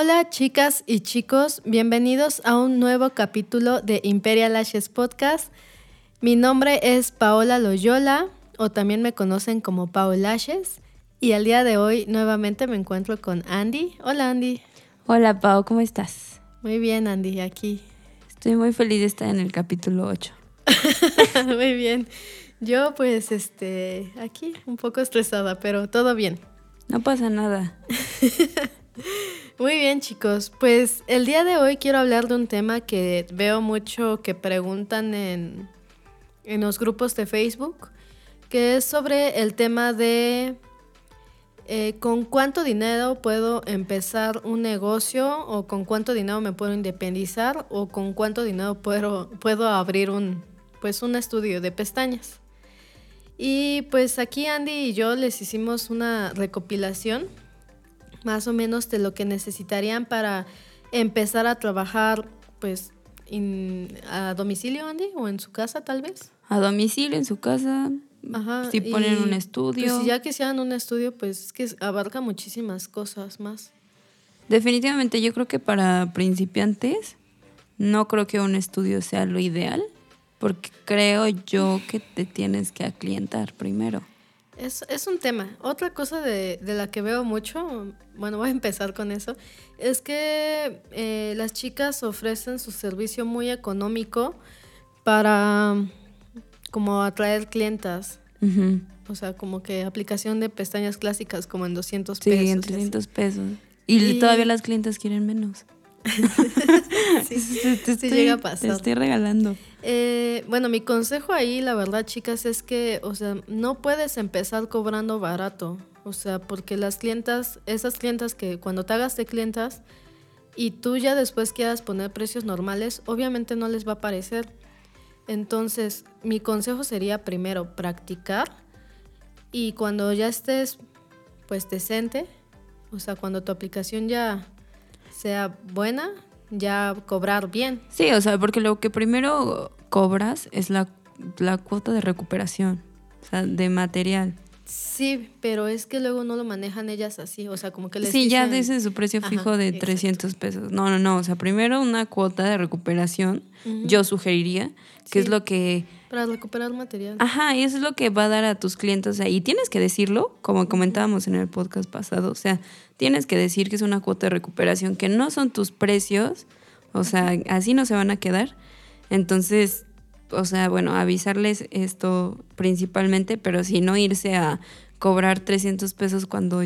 Hola chicas y chicos, bienvenidos a un nuevo capítulo de Imperial Lashes Podcast. Mi nombre es Paola Loyola o también me conocen como Pao Lashes y al día de hoy nuevamente me encuentro con Andy. Hola Andy. Hola Pao, ¿cómo estás? Muy bien Andy, aquí. Estoy muy feliz de estar en el capítulo 8. muy bien. Yo pues este aquí un poco estresada, pero todo bien. No pasa nada. Muy bien chicos, pues el día de hoy quiero hablar de un tema que veo mucho que preguntan en, en los grupos de Facebook, que es sobre el tema de eh, con cuánto dinero puedo empezar un negocio o con cuánto dinero me puedo independizar o con cuánto dinero puedo, puedo abrir un, pues un estudio de pestañas. Y pues aquí Andy y yo les hicimos una recopilación más o menos de lo que necesitarían para empezar a trabajar, pues, a domicilio, Andy, o en su casa tal vez. A domicilio, en su casa. Ajá, si ponen un estudio. Pues, si ya que sean un estudio, pues es que abarca muchísimas cosas más. Definitivamente, yo creo que para principiantes, no creo que un estudio sea lo ideal, porque creo yo que te tienes que aclientar primero. Es, es un tema. Otra cosa de, de, la que veo mucho, bueno, voy a empezar con eso, es que eh, las chicas ofrecen su servicio muy económico para como atraer clientas. O sea, como que aplicación de pestañas clásicas como en 200 pesos. Sí, en 300 pesos. Y, todavía las clientas quieren menos. sí, te, estoy, llega a pasar. Te estoy regalando. Eh, bueno, mi consejo ahí, la verdad, chicas, es que, o sea, no puedes empezar cobrando barato. O sea, porque las clientas, esas clientas que cuando te hagas de clientas y tú ya después quieras poner precios normales, obviamente no les va a parecer. Entonces, mi consejo sería primero practicar y cuando ya estés, pues, decente, o sea, cuando tu aplicación ya sea buena, ya cobrar bien. Sí, o sea, porque lo que primero cobras es la, la cuota de recuperación, o sea, de material. Sí, pero es que luego no lo manejan ellas así, o sea, como que les Sí, ya dice su precio fijo de 300 pesos. No, no, no, o sea, primero una cuota de recuperación, yo sugeriría, que es lo que... Para recuperar material. Ajá, y eso es lo que va a dar a tus clientes. ahí. y tienes que decirlo, como comentábamos en el podcast pasado, o sea, tienes que decir que es una cuota de recuperación, que no son tus precios, o sea, así no se van a quedar. Entonces, o sea, bueno, avisarles esto principalmente, pero si no irse a cobrar 300 pesos cuando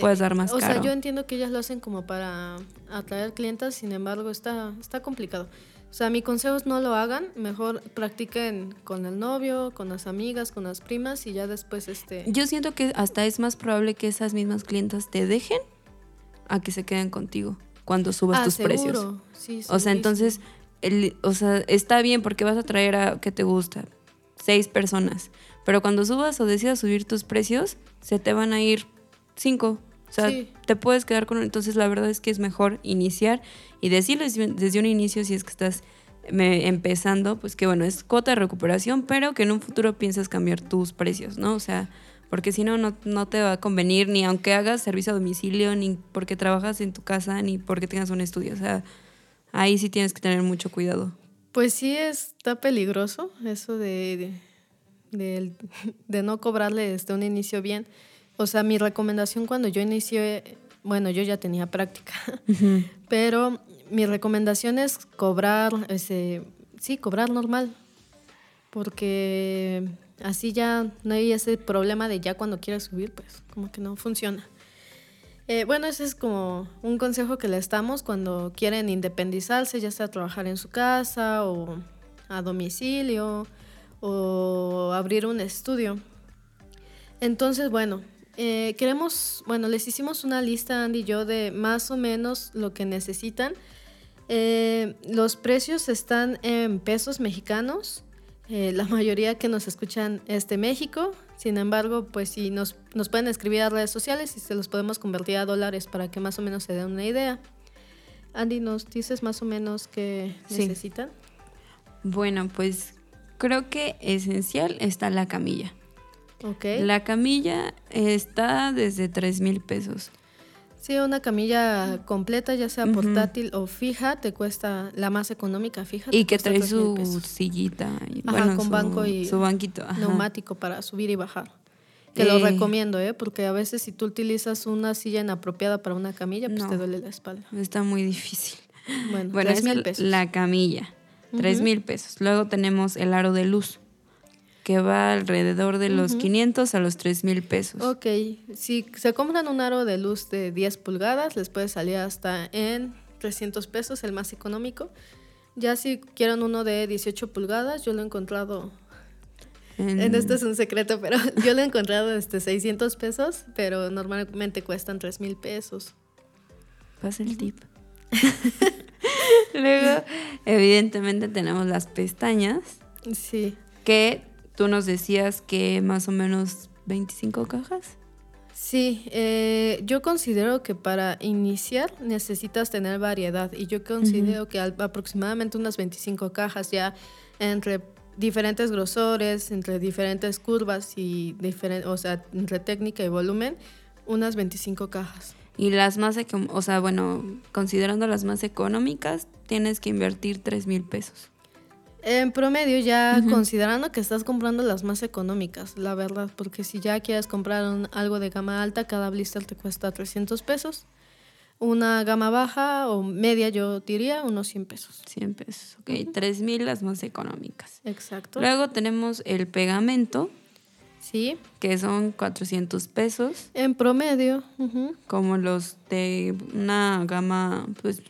puedes dar más o caro. O sea, yo entiendo que ellas lo hacen como para atraer clientes, sin embargo, está, está complicado. O sea, mi consejo es no lo hagan, mejor practiquen con el novio, con las amigas, con las primas y ya después este... Yo siento que hasta es más probable que esas mismas clientas te dejen a que se queden contigo cuando subas ah, tus precios. Sí, o sea, entonces, el, o sea, está bien porque vas a traer a, ¿qué te gusta? Seis personas. Pero cuando subas o decidas subir tus precios, se te van a ir cinco. O sea, te puedes quedar con... Entonces la verdad es que es mejor iniciar y decirles desde un inicio si es que estás empezando, pues que bueno, es cuota de recuperación, pero que en un futuro piensas cambiar tus precios, ¿no? O sea, porque si no, no te va a convenir ni aunque hagas servicio a domicilio, ni porque trabajas en tu casa, ni porque tengas un estudio. O sea, ahí sí tienes que tener mucho cuidado. Pues sí está peligroso eso de, de, de no cobrarle desde un inicio bien. O sea, mi recomendación cuando yo inicié, bueno, yo ya tenía práctica, pero mi recomendación es cobrar, ese, sí, cobrar normal, porque así ya no hay ese problema de ya cuando quieres subir, pues como que no funciona. Eh, bueno, ese es como un consejo que les damos cuando quieren independizarse, ya sea trabajar en su casa o a domicilio o abrir un estudio. Entonces, bueno, eh, queremos, bueno, les hicimos una lista, Andy y yo, de más o menos lo que necesitan. Eh, los precios están en pesos mexicanos. Eh, la mayoría que nos escuchan es de México. Sin embargo, pues si nos, nos pueden escribir a redes sociales y se los podemos convertir a dólares para que más o menos se den una idea. Andy, ¿nos dices más o menos qué necesitan? Bueno, pues creo que esencial está la camilla. La camilla está desde 3 mil pesos. Sí, una camilla completa, ya sea portátil o fija, te cuesta la más económica fija. Y que trae su sillita. Y, ajá, con banco y su banquito. neumático para subir y bajar. Te lo eh. recomiendo, ¿eh? Porque a veces si tú utilizas una silla inapropiada para una camilla, pues te duele la espalda. Está muy difícil. Bueno, bueno es mil pesos. la camilla, tres mil pesos. Luego tenemos el aro de luz que va alrededor de los 500 a los 3 mil pesos. Ok, si se compran un aro de luz de 10 pulgadas, les puede salir hasta en 300 pesos, el más económico. Ya si quieren uno de 18 pulgadas, yo lo he encontrado... En... Esto es un secreto, pero yo lo he encontrado este 600 pesos, pero normalmente cuestan 3 mil pesos. Pasa el tip. Luego, evidentemente tenemos las pestañas. Sí. Que Tú nos decías que más o menos 25 cajas. Sí, eh, yo considero que para iniciar necesitas tener variedad y yo considero que aproximadamente unas 25 cajas ya entre diferentes grosores, entre diferentes curvas y diferente, o sea, entre técnica y volumen, unas 25 cajas. Y las más, o sea, bueno, considerando las más económicas, tienes que invertir 3 mil pesos. En promedio, ya considerando que estás comprando las más económicas, la verdad, porque si ya quieres comprar algo de gama alta, cada blister te cuesta 300 pesos. Una gama baja o media, yo diría, unos 100 pesos. 100 pesos, ok. 3000 las más económicas. Exacto. Luego tenemos el pegamento. Sí. Que son 400 pesos. En promedio. Como los de una gama, pues.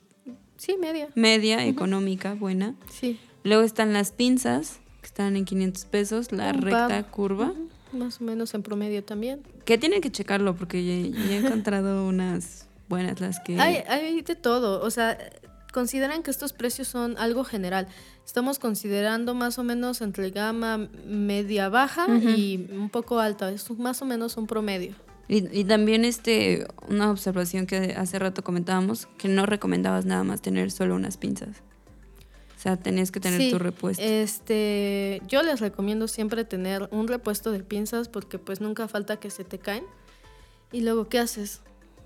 Sí, media. Media, económica, buena. Sí. Luego están las pinzas, que están en 500 pesos, la recta curva. Más o menos en promedio también. Que tienen que checarlo porque ya, he encontrado unas buenas las que... Hay, hay de todo, o sea, consideran que estos precios son algo general. Estamos considerando más o menos entre gama media baja y un poco alta, es más o menos un promedio. Y, y, también este una observación que hace rato comentábamos, que no recomendabas nada más tener solo unas pinzas. O sea, tenías que tener tu repuesto. Este, yo les recomiendo siempre tener un repuesto de pinzas porque pues nunca falta que se te caen. Y luego, ¿qué haces?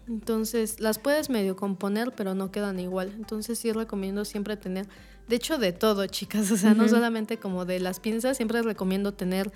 Entonces, las puedes medio componer, pero no quedan igual. Entonces, sí recomiendo siempre tener, de hecho, de todo, chicas. O sea, no solamente como de las pinzas, siempre recomiendo tener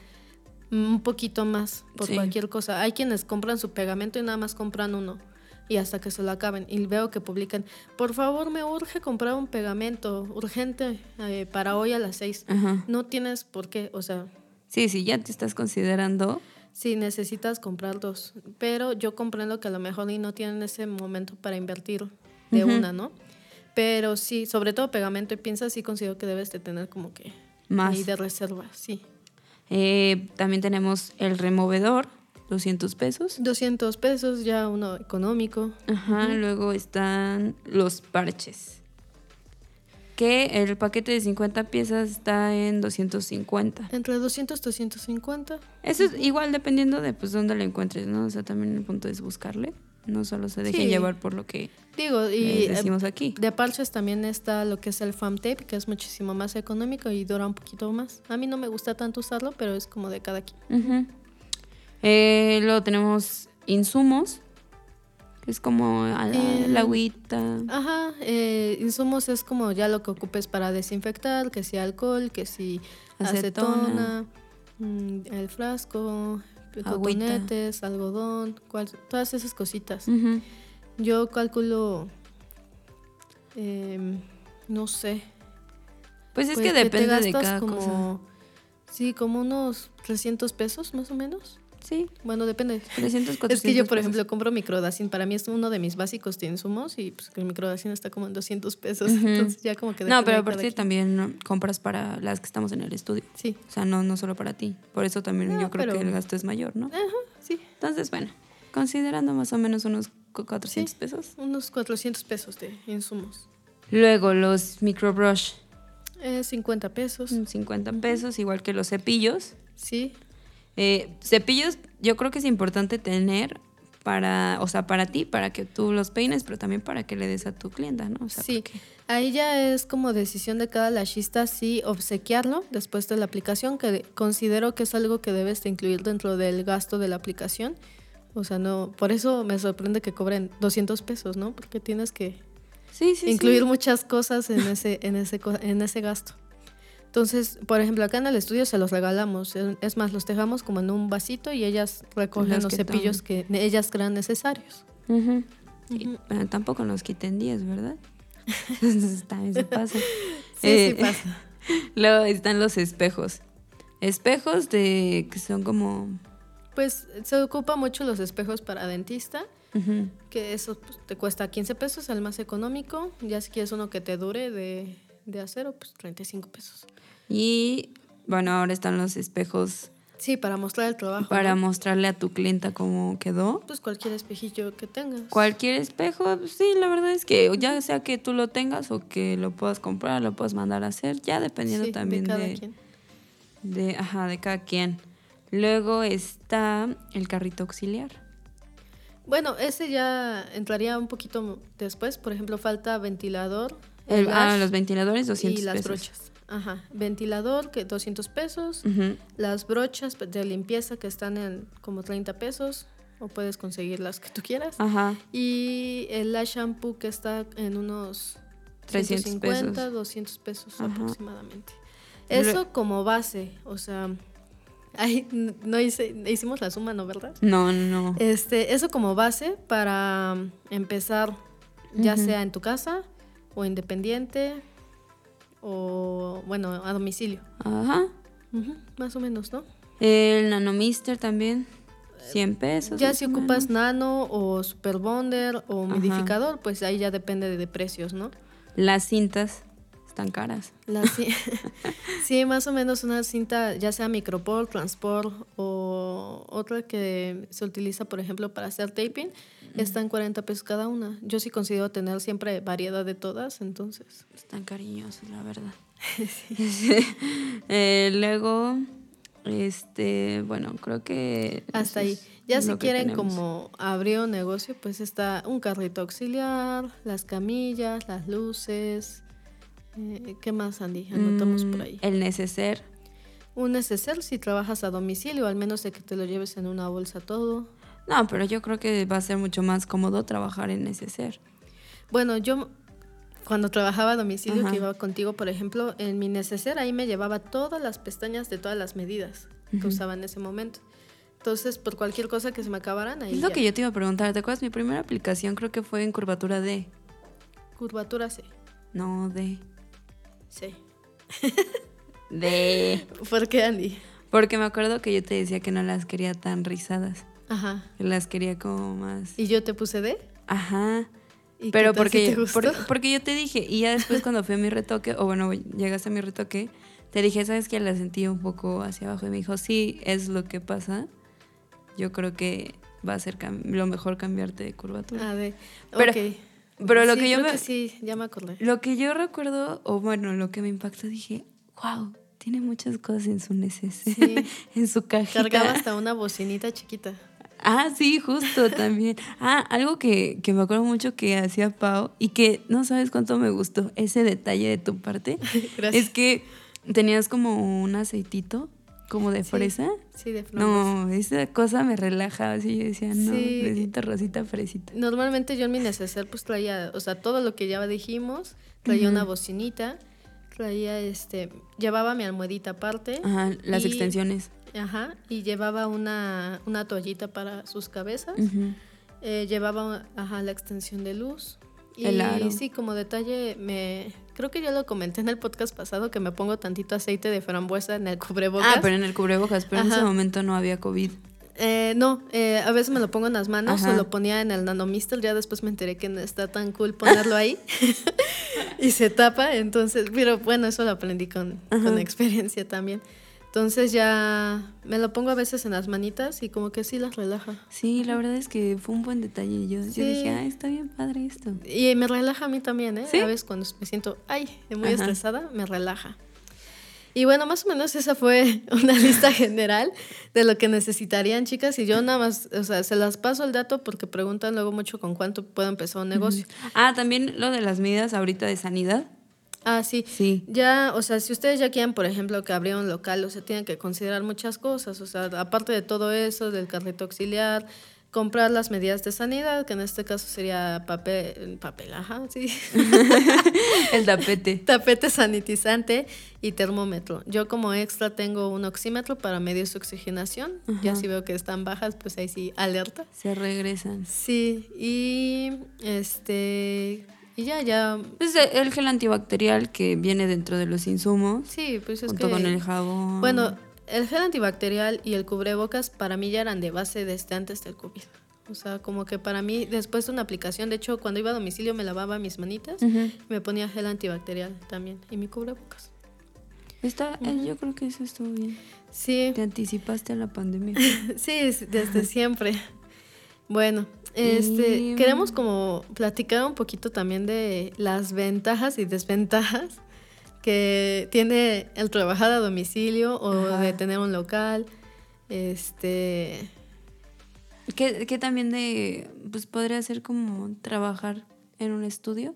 un poquito más por cualquier cosa. Hay quienes compran su pegamento y nada más compran uno y hasta que se lo acaben. Y veo que publican, por favor, me urge comprar un pegamento urgente eh, para hoy a las seis. No tienes por qué, o sea... Sí, sí, ya te estás considerando. Sí, necesitas comprar dos. Pero yo comprendo que a lo mejor y no tienen ese momento para invertir de una, ¿no? Pero sí, sobre todo pegamento y piensa, sí considero que debes de tener como que... Más. Ahí de reserva, sí. Eh, también tenemos el removedor 200 pesos. 200 pesos, ya uno económico. Ajá, luego están los parches. Que el paquete de 50 piezas está en 250. Entre 200 y 250. Eso es igual dependiendo de pues dónde lo encuentres, ¿no? O sea, también el punto es buscarle. No solo se deje llevar por lo que Digo, y decimos aquí. De parches también está lo que es el foam tape, que es muchísimo más económico y dura un poquito más. A mí no me gusta tanto usarlo, pero es como de cada quien. Ajá. Eh, luego tenemos insumos, que es como la, eh, agüita. Ajá, eh, insumos es como ya lo que ocupes para desinfectar, que si alcohol, que si acetona, mm, el frasco, cotonetes, algodón, todas esas cositas. Yo calculo, em, no sé. Pues es que pues, depende de cada cosa. Sí, como unos 300 pesos más o menos. Sí. Bueno, depende. es que yo, por ejemplo, compro microdacin. Para mí es uno de mis básicos de insumos y pues el microdacin está como en 200 pesos. Entonces ya como que... No, pero aparte también compras para las que estamos en el estudio. Sí. O sea, no, no solo para ti. Por eso también yo creo que el gasto es mayor, ¿no? Ajá, sí. Entonces, bueno, considerando más o menos unos 400 pesos. Unos 400 pesos de insumos. Luego, los microbrush. Eh, 50 pesos. 50 pesos, igual que los cepillos. Sí. Eh, cepillos yo creo que es importante tener para, o sea, para ti, para que tú los peines, pero también para que le des a tu clienta, ¿no? sí, ahí ya es como decisión de cada lashista sí obsequiarlo después de la aplicación, que considero que es algo que debes de incluir dentro del gasto de la aplicación. O sea, no, por eso me sorprende que cobren 200 pesos, ¿no? Porque tienes que incluir muchas cosas en ese, en, ese, en ese gasto. Entonces, por ejemplo, acá en el estudio se los regalamos. Es más, los dejamos como en un vasito y ellas recogen los, cepillos que ellas crean necesarios. tampoco nos quiten 10, ¿verdad? Está, pasa. Sí, sí eh, pasa. Luego están los espejos. Espejos de que son como... Pues se ocupa mucho los espejos para dentista, que eso pues, te cuesta 15 pesos, el más económico. Ya si quieres uno que te dure de, de acero, pues 35 pesos. Y bueno, ahora están los espejos. Sí, para mostrar el trabajo. Para mostrarle a tu clienta cómo quedó. Pues cualquier espejillo que tengas. Cualquier espejo, pues sí, la verdad es que ya sea que tú lo tengas o que lo puedas comprar, lo puedas mandar a hacer, ya dependiendo también de, cada quien. de, ajá, de cada quien. Luego está el carrito auxiliar. Bueno, ese ya entraría un poquito después. Por ejemplo, falta ventilador. ah, los ventiladores, 200 Y las brochas. Ajá, ventilador que 200 pesos, las brochas de limpieza que están en como 30 pesos o puedes conseguir las que tú quieras. Ajá. Y el lash shampoo que está en unos 350, 200 pesos aproximadamente. Eso como base, o sea, ahí no hice, hicimos la suma, ¿no, verdad? No, no. Este, eso como base para empezar, ya sea en tu casa o independiente, o bueno, a domicilio. Ajá. más o menos, ¿no? El Nanomister también. 100 pesos. Ya si ocupas nano o super bonder o humidificador, pues ahí ya depende de, precios, ¿no? Las cintas están caras. sí, más o menos una cinta, ya sea microport, transport o otra que se utiliza, por ejemplo, para hacer taping, están 40 pesos cada una. Yo sí considero tener siempre variedad de todas, entonces. Están cariñosos, la verdad. Eh, luego, este, bueno, creo que... Hasta ahí. Ya si quieren como abrir un negocio, pues está un carrito auxiliar, las camillas, las luces. Eh, ¿Qué más, Andy? Anotamos por ahí. El neceser. Un neceser si trabajas a domicilio, al menos de que te lo lleves en una bolsa todo. No, pero yo creo que va a ser mucho más cómodo trabajar en ese ser. Bueno, yo cuando trabajaba a domicilio, que iba contigo, por ejemplo, en mi neceser ahí me llevaba todas las pestañas de todas las medidas que usaba en ese momento. Entonces, por cualquier cosa que se me acabaran, ahí. Es lo que yo te iba a preguntar. ¿Te acuerdas? Mi primera aplicación creo que fue en curvatura D. Curvatura C. No, D. C. D. ¿Por qué, Andy? Porque me acuerdo que yo te decía que no las quería tan rizadas. Ajá. Las quería como más. ¿Y yo te puse D? Ajá. Pero porque, porque, yo te dije, y ya después cuando fui a mi retoque, o bueno, llegaste a mi retoque, te dije, ¿sabes que La sentí un poco hacia abajo y me dijo, sí, es lo que pasa. Yo creo que va a ser lo mejor cambiarte de curvatura. A ver, pero, pero lo que yo me... sí, ya me acordé. Lo que yo recuerdo, o bueno, lo que me impactó, dije, wow, tiene muchas cosas en su necesidad, en su cajita. Cargaba hasta una bocinita chiquita. Ah, sí, justo también. Ah, algo que, me acuerdo mucho que hacía Pau y que no sabes cuánto me gustó ese detalle de tu parte. Gracias. Es que tenías como un aceitito como de fresa. Sí, de fresa. No, esa cosa me relaja, así yo decía, no, necesito rosita fresita. Normalmente yo en mi neceser pues traía, o sea, todo lo que ya dijimos, traía una bocinita, traía este, llevaba mi almohadita aparte. Ajá, las extensiones. Ajá, y llevaba una, una toallita para sus cabezas. Eh, llevaba ajá, la extensión de luz. Y sí, como detalle, me creo que ya lo comenté en el podcast pasado que me pongo tantito aceite de frambuesa en el cubrebocas. Ah, pero en el cubrebocas, pero en ese momento no había COVID. Eh, no, eh, a veces me lo pongo en las manos o lo ponía en el nanomister, ya después me enteré que no está tan cool ponerlo ahí y se tapa, entonces, pero bueno, eso lo aprendí con, con experiencia también. Entonces ya me lo pongo a veces en las manitas y como que sí las relaja. Sí, la verdad es que fue un buen detalle. Yo, dije, ay, está bien padre esto. Y me relaja a mí también, ¿eh? A veces cuando me siento, ay, muy estresada, me relaja. Y bueno, más o menos esa fue una lista general de lo que necesitarían, chicas. Y yo nada más, o sea, se las paso el dato porque preguntan luego mucho con cuánto puedo empezar un negocio. Ah, también lo de las medidas ahorita de sanidad. Ah, sí. Sí. Ya, o sea, si ustedes ya quieren, por ejemplo, que abriera un local, o sea, tienen que considerar muchas cosas. O sea, aparte de todo eso, del carrito auxiliar, comprar las medidas de sanidad, que en este caso sería papel, papel, ajá, sí. El tapete. tapete sanitizante y termómetro. Yo como extra tengo un oxímetro para medir su oxigenación. Ya si veo que están bajas, pues ahí sí alerta. Se regresan. Sí, y este y ya, ya. Es el gel antibacterial que viene dentro de los insumos. Sí, pues es junto con el jabón. Bueno, el gel antibacterial y el cubrebocas para mí ya eran de base desde antes del COVID. O sea, como que para mí, después de una aplicación, de hecho, cuando iba a domicilio me lavaba mis manitas y me ponía gel antibacterial también y mi cubrebocas. Está, eh, yo creo que eso estuvo bien. Sí. Te anticipaste a la pandemia. sí, desde siempre. Bueno, este, queremos como platicar un poquito también de las ventajas y desventajas que tiene el trabajar a domicilio o de tener un local. Este. Que, también de. Pues podría ser como trabajar en un estudio.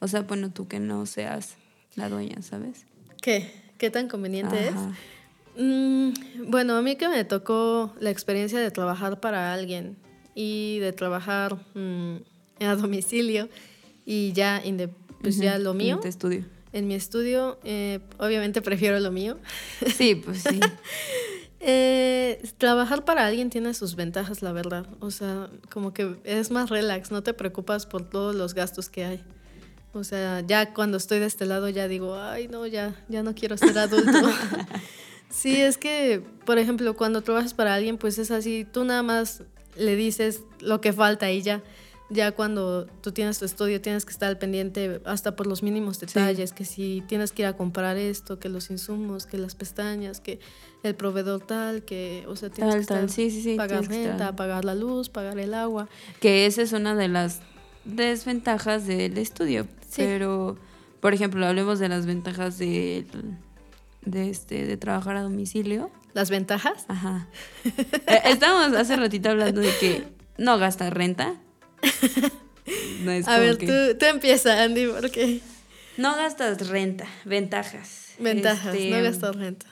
O sea, bueno, tú que no seas la dueña, ¿sabes? ¿Qué? ¿Qué tan conveniente es? Mm, bueno, a mí que me tocó la experiencia de trabajar para alguien y de trabajar mm, a domicilio y ya, pues ya lo mío. En tu estudio en mi estudio, eh, obviamente prefiero lo mío. Sí, pues sí. Eh, trabajar para alguien tiene sus ventajas, la verdad. O sea, como que es más relax, no te preocupas por todos los gastos que hay. O sea, ya cuando estoy de este lado ya digo, ay, no, ya, ya no quiero ser adulto. sí, es que, por ejemplo, cuando trabajas para alguien, pues es así, tú nada más le dices lo que falta y ya ya cuando tú tienes tu estudio tienes que estar al pendiente hasta por los mínimos detalles, que si tienes que ir a comprar esto, que los insumos, que las pestañas, que el proveedor tal, que, o sea, tienes que pagar renta, pagar la luz, pagar el agua. Que esa es una de las desventajas del estudio, pero, por ejemplo, hablemos de las ventajas de, de, este, de trabajar a domicilio. ¿Las ventajas? Ajá. Eh, estábamos hace ratito hablando de que no gasta renta, a ver, tú, tú empieza, Andy, porque... No gastas renta, ventajas. Ventajas, no este, gastas renta.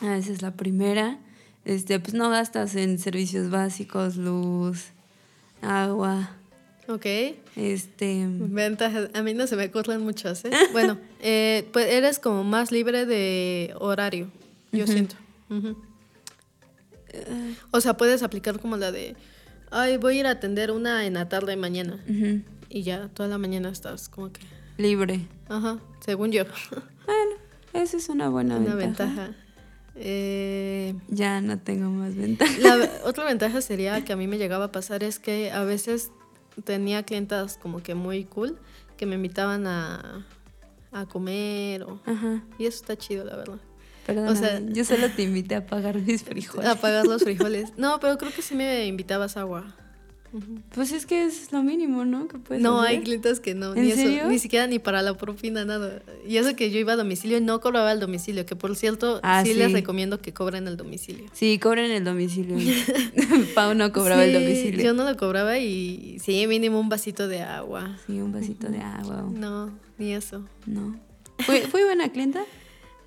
Ah, esa es la primera. Este, pues no gastas en servicios básicos, luz, agua. Ok. Este. Ventajas. A mí no se me ocurren muchas, ¿eh? bueno, eh, pues eres como más libre de horario, yo siento. O sea, puedes aplicar como la de ay, voy a ir a atender una en la tarde mañana. Y ya, toda la mañana estás como que... Libre. Ajá, según yo. Bueno, esa es una buena una ventaja. Eh, ya no tengo más ventajas. La otra ventaja sería que a mí me llegaba a pasar es que a veces tenía clientas como que muy cool que me invitaban a, a comer o, y eso está chido la verdad. Perdón, o sea, yo solo te invité a pagar mis frijoles. A pagar los frijoles. No, pero creo que sí me invitabas agua. Pues es que es lo mínimo, ¿no? no, hay clientes que no, ni eso, ni siquiera ni para la propina, nada. Y eso que yo iba a domicilio y no cobraba el domicilio, que por cierto, ah, sí, les recomiendo que cobren el domicilio. Sí, cobren el domicilio. Pau no cobraba el domicilio. Yo no lo cobraba y sí, mínimo un vasito de agua. Sí, un vasito de agua. No, ni eso. No. ¿Fui buena clienta?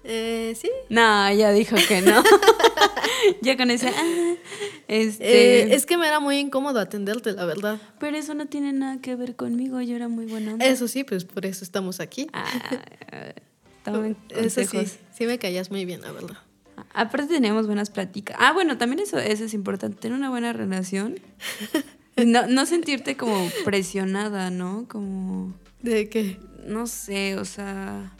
Eh, sí. No, ya dijo que no. ya con ese. Ah, este... Eh, es que me era muy incómodo atenderte, la verdad. Pero eso no tiene nada que ver conmigo. Yo era muy buena. Eso sí, pues por eso estamos aquí. Ah, eso sí. Sí me callas muy bien, la verdad. Aparte teníamos buenas pláticas. Ah, bueno, también eso, eso es importante, tener una buena relación. No, no sentirte como presionada, ¿no? Como... ¿De qué? No sé, o sea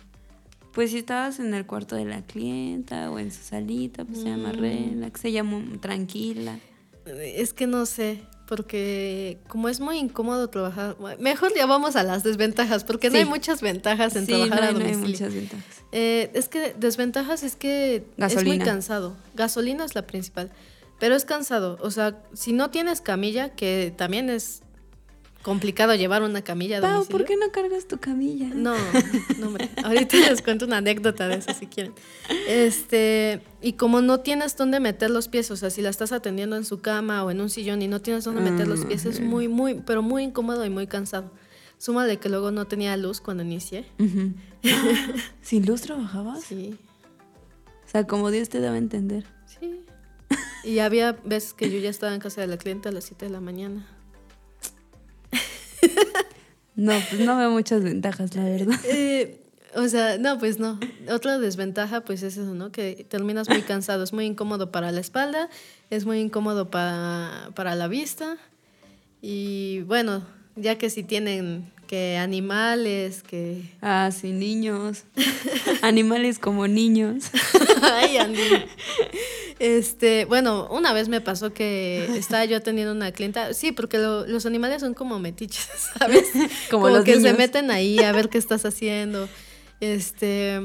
pues si estabas en el cuarto de la clienta o en su salita, pues se llama mm. relax, se llama tranquila. Es que no sé, porque como es muy incómodo trabajar, mejor ya vamos a las desventajas, porque no hay muchas ventajas en trabajar a domicilio. No hay muchas ventajas. Eh, es que desventajas es que es muy cansado. Gasolina es la principal, pero es cansado. O sea, si no tienes camilla, que también es complicado llevar una camilla a Pau, ¿por qué no cargas tu camilla? No, no, hombre. Ahorita les cuento una anécdota de eso si quieren. Este, y como no tienes dónde meter los pies, o sea, si la estás atendiendo en su cama o en un sillón y no tienes dónde meter los pies, es muy, muy, pero muy incómodo y muy cansado. Súmale que luego no tenía luz cuando inicié. ¿Sin luz trabajabas? Sí. O sea, como Dios te daba a entender. Sí. Y había veces que yo ya estaba en casa de la clienta a las 7 de la mañana. No, pues no veo muchas ventajas, la verdad. Eh, o sea, no, pues no. Otra desventaja, pues es eso, ¿no? Que terminas muy cansado. Es muy incómodo para la espalda, es muy incómodo para, para la vista. Y bueno, ya que si tienen que animales, que... Ah, sí, niños. animales como niños. Ay, Andy. Este, bueno, una vez me pasó que estaba yo teniendo una clienta, sí, porque los animales son como metiches, ¿sabes? como, los que se meten ahí a ver qué estás haciendo. Este,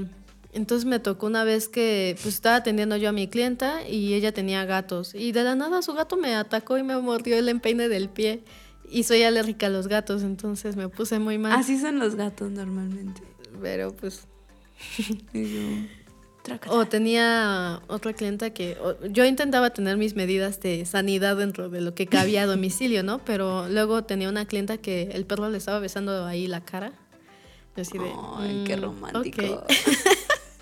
entonces me tocó una vez que pues estaba atendiendo yo a mi clienta y ella tenía gatos y de la nada su gato me atacó y me mordió el empeine del pie y soy alérgica a los gatos, entonces me puse muy mal. Así son los gatos normalmente. Pero pues o tenía otra clienta que yo intentaba tener mis medidas de sanidad dentro de lo que cabía a domicilio, ¿no? Pero luego tenía una clienta que el perro le estaba besando ahí la cara. Yo así de, Ay, qué mm, romántico.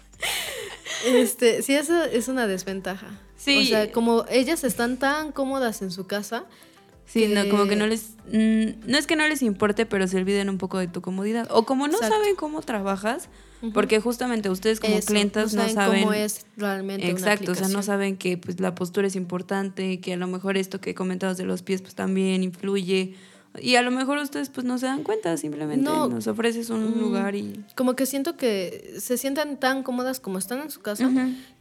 este, sí, eso es una desventaja. Sí. O sea, como ellas están tan cómodas en su casa, Sí, no, como que no les. Mm, no es que no les importe, pero se olviden un poco de tu comodidad. O como no saben cómo trabajas, porque justamente ustedes como clientes no saben. cómo es realmente. Exacto, o sea, no saben que pues, la postura es importante, que a lo mejor esto que comentabas de los pies pues también influye. Y a lo mejor ustedes pues no se dan cuenta, simplemente nos ofreces un mm, lugar y... Como que siento que se sienten tan cómodas como están en su casa,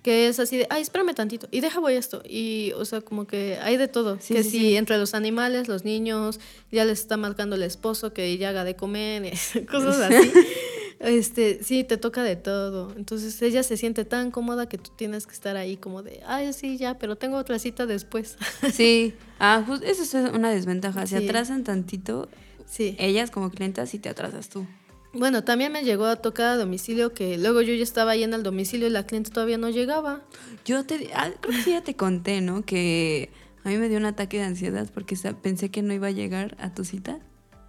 que es así de, ay, espérame tantito, y deja voy esto. Y, o sea, como que hay de todo. que si entre los animales, los niños, ya les está marcando el esposo que ya haga de comer, cosas así. este, sí, te toca de todo. Entonces ella se siente tan cómoda que tú tienes que estar ahí como de, ay, sí, ya, pero tengo otra cita después. Sí, ah, eso es una desventaja. Si atrasan tantito, sí. ellas como clientas, y te atrasas tú. Bueno, también me llegó a tocar a domicilio que luego yo ya estaba ahí en el domicilio y la cliente todavía no llegaba. Yo te, ah, creo que sí ya te conté, ¿no? Que a mí me dio un ataque de ansiedad porque pensé que no iba a llegar a tu cita.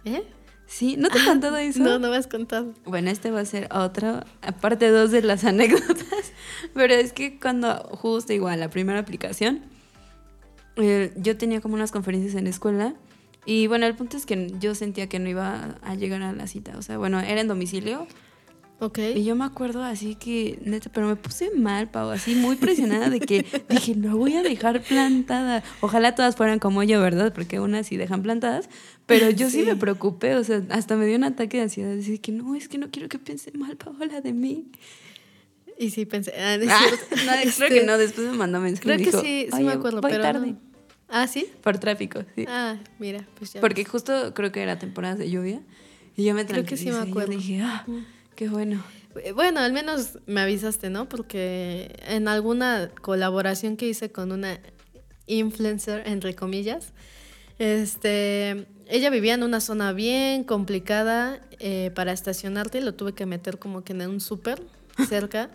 ¿Eh? Sí, ¿no te he contado eso? No, no me has contado. Bueno, este va a ser otro, aparte dos de las anécdotas, pero es que cuando justo igual la primera aplicación, eh, yo tenía como unas conferencias en la escuela y bueno, el punto es que yo sentía que no iba a llegar a la cita, o sea, bueno, era en domicilio y yo me acuerdo así que, neta, pero me puse mal, Pau, así muy presionada de que dije, no voy a dejar plantada. Ojalá todas fueran como yo, ¿verdad? Porque unas sí dejan plantadas, pero yo sí, me preocupé, o sea, hasta me dio un ataque de ansiedad, decir que no, es que no quiero que piense mal, Paola, de mí. Y sí pensé, ah, no, ah, creo que no, después me mandó mensaje. Creo que sí, sí me acuerdo, pero tarde. Ah, ¿sí? Por tráfico, sí. Ah, mira, pues ya. Porque justo creo que era temporada de lluvia y yo me Creo que sí me acuerdo. Y dije, ah, Qué bueno. Bueno, al menos me avisaste, ¿no? Porque en alguna colaboración que hice con una influencer, entre comillas, este, ella vivía en una zona bien complicada eh, para estacionarte y lo tuve que meter como que en un súper cerca.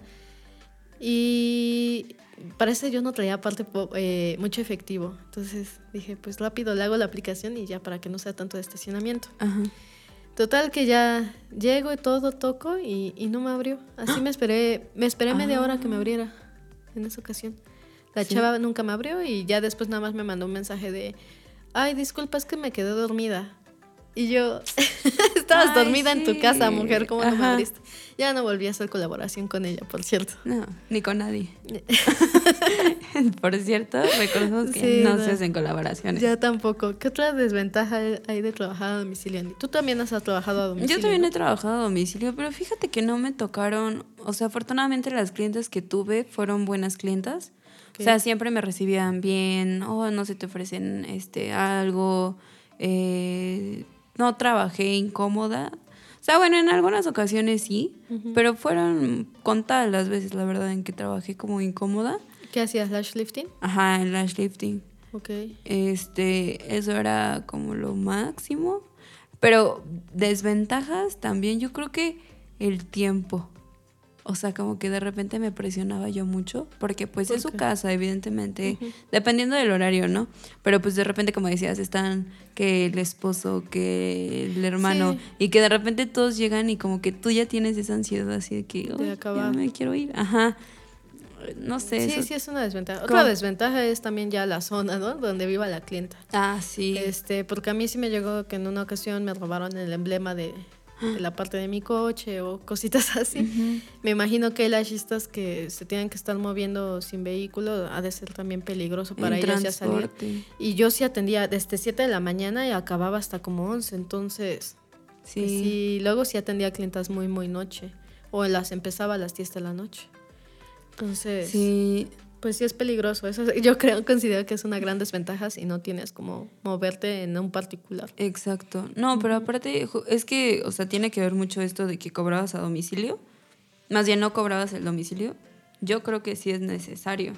y parece yo no traía aparte eh, mucho efectivo. Entonces dije, pues rápido le hago la aplicación y ya para que no sea tanto de estacionamiento. Ajá. Total que ya llego y todo toco y, no me abrió. Así me esperé, me esperé media hora que me abriera en esa ocasión. La chava nunca me abrió y ya después nada más me mandó un mensaje de, ay, disculpa, es que me quedé dormida. Y yo, estabas dormida en tu casa, mujer, ¿cómo no me abriste? Ya no volví a hacer colaboración con ella, por cierto. No, ni con nadie. por cierto, recordemos que no, se hacen colaboraciones. Ya tampoco. ¿Qué otra desventaja hay de trabajar a domicilio, Tú también has trabajado a domicilio. Yo también he trabajado a domicilio, pero fíjate que no me tocaron, o sea, afortunadamente las clientes que tuve fueron buenas clientas. O sea, siempre me recibían bien, o oh, no se te ofrecen este algo, eh, no trabajé incómoda. O sea, bueno, en algunas ocasiones sí, pero fueron contadas las veces, la verdad, en que trabajé como incómoda. ¿Qué hacías? ¿Lash lifting? Ajá, el lash lifting. Ok. Este, eso era como lo máximo. Pero desventajas también, yo creo que el tiempo. O sea, como que de repente me presionaba yo mucho, porque pues es su casa, evidentemente, dependiendo del horario, ¿no? Pero pues de repente, como decías, están que el esposo, que el hermano, y que de repente todos llegan y como que tú ya tienes esa ansiedad así de que, de acabar. me quiero ir, ajá. no sé. Sí, sí, es una desventaja. Otra desventaja es también ya la zona, ¿no? Donde viva la clienta. Ah, sí. Este, porque a mí sí me llegó que en una ocasión me robaron el emblema de, la parte de mi coche o cositas así. Me imagino que las chistas que se tienen que estar moviendo sin vehículo ha de ser también peligroso para ellas ya salir. Y yo sí atendía desde 7 de la mañana y acababa hasta como 11, entonces... Sí. Pues sí, luego sí atendía clientas muy, muy noche. O las empezaba a las 10 de la noche. Entonces, sí. Pues sí es peligroso. Eso yo creo, considero que es una gran desventaja si no tienes como moverte en un particular. Exacto. No, pero aparte es que, o sea, tiene que ver mucho esto de que cobrabas a domicilio. Más bien no cobrabas el domicilio. Yo creo que sí es necesario.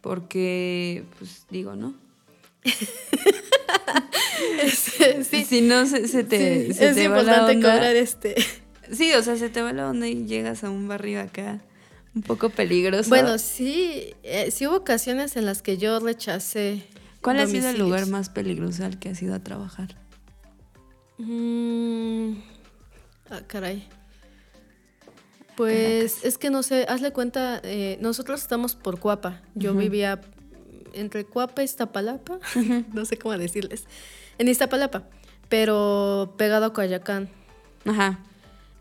Porque, pues digo, ¿no? sí. Si no, se, te, se es importante cobrar este. Sí, o sea, se te va la onda y llegas a un barrio acá un poco peligroso. Bueno, sí, eh, sí hubo ocasiones en las que yo rechacé. ¿Cuál ha sido el lugar más peligroso al que has ido a trabajar? Mm, ah, caray. Pues es que no sé, hazle cuenta, eh, nosotros estamos por Cuapa. Yo vivía entre Cuapa y Iztapalapa, no sé cómo decirles, en Iztapalapa, pero pegado a Coyacán. Ajá.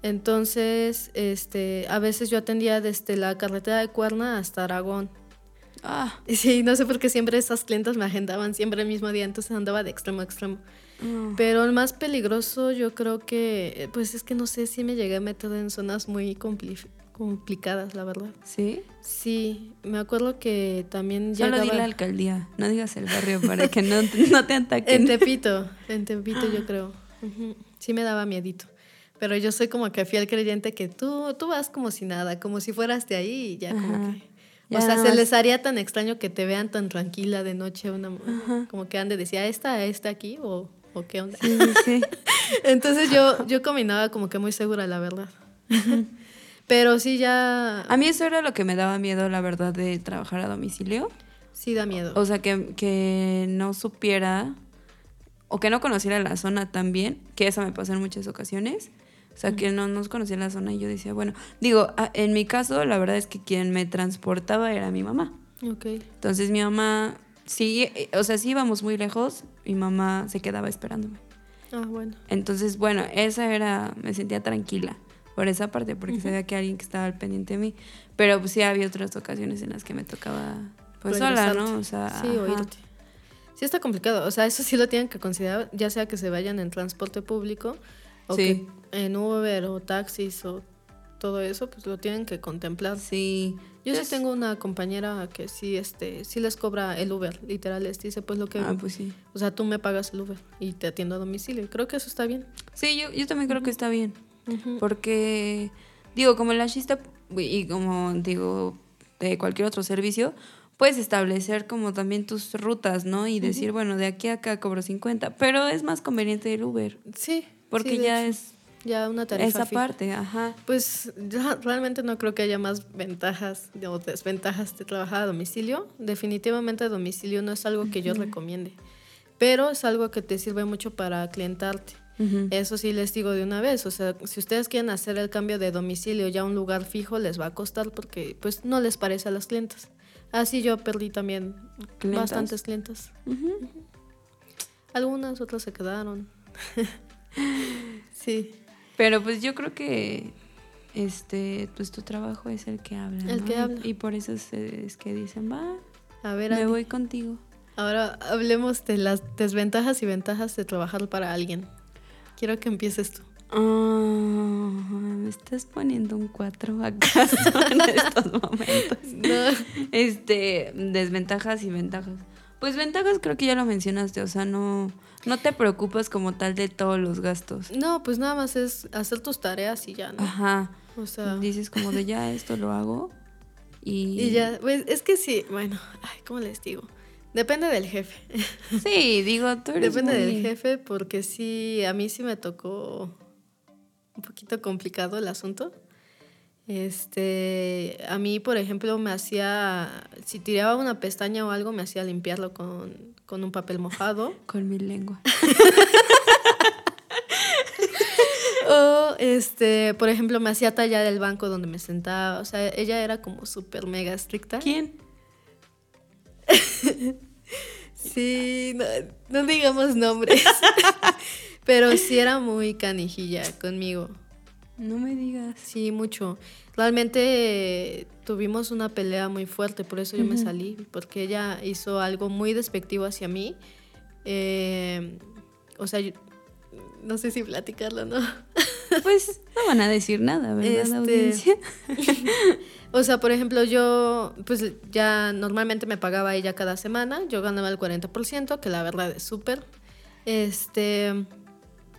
Entonces, este, a veces yo atendía desde la carretera de Cuerna hasta Aragón. Ah. Sí, no sé por qué siempre esas clientes me agendaban siempre el mismo día, entonces andaba de extremo a extremo. Ah. Pero el más peligroso yo creo que, pues es que no sé si me llegué a meter en zonas muy complicadas, la verdad. ¿Sí? Sí, me acuerdo que también Solo di la alcaldía, no digas el barrio para que no, no te ataquen. En Tepito, en Tepito yo creo. Sí me daba miedito. Pero yo soy como que fiel creyente que tú, tú vas como si nada, como si fueras de ahí y ya como que... o sea, se les haría tan extraño que te vean tan tranquila de noche, una como que ande decía, ¿esta, esta aquí? O, o qué onda. Sí, sí. Entonces yo, yo combinaba como que muy segura, la verdad. Pero sí ya... A mí eso era lo que me daba miedo, la verdad, de trabajar a domicilio. Sí, da miedo. O sea, que, que no supiera o que no conociera la zona tan bien, que eso me pasó en muchas ocasiones. O sea, que no nos conocía la zona y yo decía, bueno, digo, en mi caso, la verdad es que quien me transportaba era mi mamá. Ok. Entonces mi mamá, sí, o sea, sí íbamos muy lejos, mi mamá se quedaba esperándome. Ah, bueno. Entonces, bueno, esa era, me sentía tranquila por esa parte, porque sabía que alguien que estaba al pendiente de mí. Pero pues sí había otras ocasiones en las que me tocaba, pues sola, ¿no? O sea, sí, oírte. Sí está complicado, o sea, eso sí lo tienen que considerar, ya sea que se vayan en transporte público o que en Uber o taxis o todo eso, pues lo tienen que contemplar. Sí. Yo sí tengo una compañera que sí, este, sí les cobra el Uber, literal, les dice, pues lo que... Ah, pues sí. O sea, tú me pagas el Uber y te atiendo a domicilio. Creo que eso está bien. Sí, yo, yo también creo que está bien. Porque, digo, como la chista y como digo, de cualquier otro servicio, puedes establecer como también tus rutas, ¿no? Y decir, bueno, de aquí a acá cobro 50, pero es más conveniente el Uber. Sí. Porque ya es ya una tarifa esa parte, ajá. Pues realmente no creo que haya más ventajas o desventajas de trabajar a domicilio. Definitivamente a domicilio no es algo que yo recomiende, pero es algo que te sirve mucho para clientarte. Eso sí les digo de una vez, o sea, si ustedes quieren hacer el cambio de domicilio ya a un lugar fijo, les va a costar porque pues no les parece a las clientas. Así yo perdí también bastantes clientas. Algunas, otras se quedaron. sí. Pero pues yo creo que este pues tu trabajo es el que habla. El que habla. Y, por eso es, que dicen, va, a ver, me voy contigo. Ahora hablemos de las desventajas y ventajas de trabajar para alguien. Quiero que empieces tú. Ah, me estás poniendo un 4 acaso en estos momentos. No. Este, desventajas y ventajas. Pues ventajas creo que ya lo mencionaste, o sea, no, no te preocupas como tal de todos los gastos. No, pues nada más es hacer tus tareas y ya, ¿no? Ajá. O sea. Dices como de ya esto lo hago y. Y ya, pues es que sí, bueno, ay, ¿cómo les digo? Depende del jefe. Sí, digo, tú eres Depende del jefe porque sí, a mí sí me tocó un poquito complicado el asunto. Este, a mí, por ejemplo, me hacía, si tiraba una pestaña o algo, me hacía limpiarlo con, con un papel mojado. Con mi lengua. o, este, por ejemplo, me hacía tallar el banco donde me sentaba. O sea, ella era como súper mega estricta. ¿Quién? sí, no, no digamos nombres. Pero sí era muy canijilla conmigo. No me digas. Sí, mucho. Realmente tuvimos una pelea muy fuerte, por eso yo me salí, porque ella hizo algo muy despectivo hacia mí. Eh, o sea, no sé si platicarlo, ¿no? Pues no van a decir nada, ¿verdad, este, audiencia? o sea, por ejemplo, yo, pues ya normalmente me pagaba ella cada semana, yo ganaba el 40%, que la verdad es súper. Este,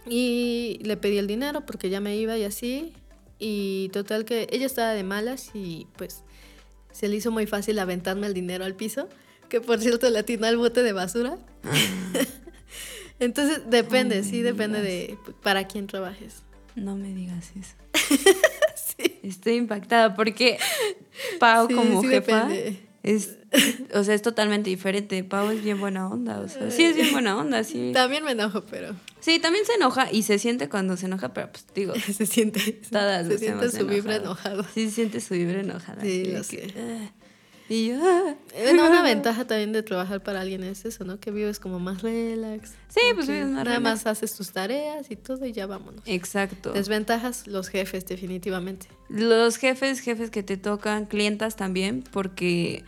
y le pedí el dinero porque ya me iba y así. Y total que ella estaba de malas y pues se le hizo muy fácil aventarme el dinero al piso, que por cierto le atinó al bote de basura. Ah. Entonces depende, sí, depende de para quién trabajes. No me digas eso. sí. Estoy impactada porque Pau como jefa es, o sea, es totalmente diferente. Pau es bien buena onda, o sea, sí es bien buena onda, sí. También me enojo, pero. Sí, también se enoja y se siente cuando se enoja, pero pues digo. se siente. Todas se siente su vibra enojado. Sí, se siente su vibra enojada. Sí, lo sé. Ah". Y yo, ah, bueno, una ventaja también de trabajar para alguien es eso, ¿no? Que vives como más relax. Sí, pues vives más Nada más haces tus tareas y todo y ya vámonos. Exacto. Desventajas, los jefes, definitivamente. Los jefes, jefes que te tocan, clientas también, porque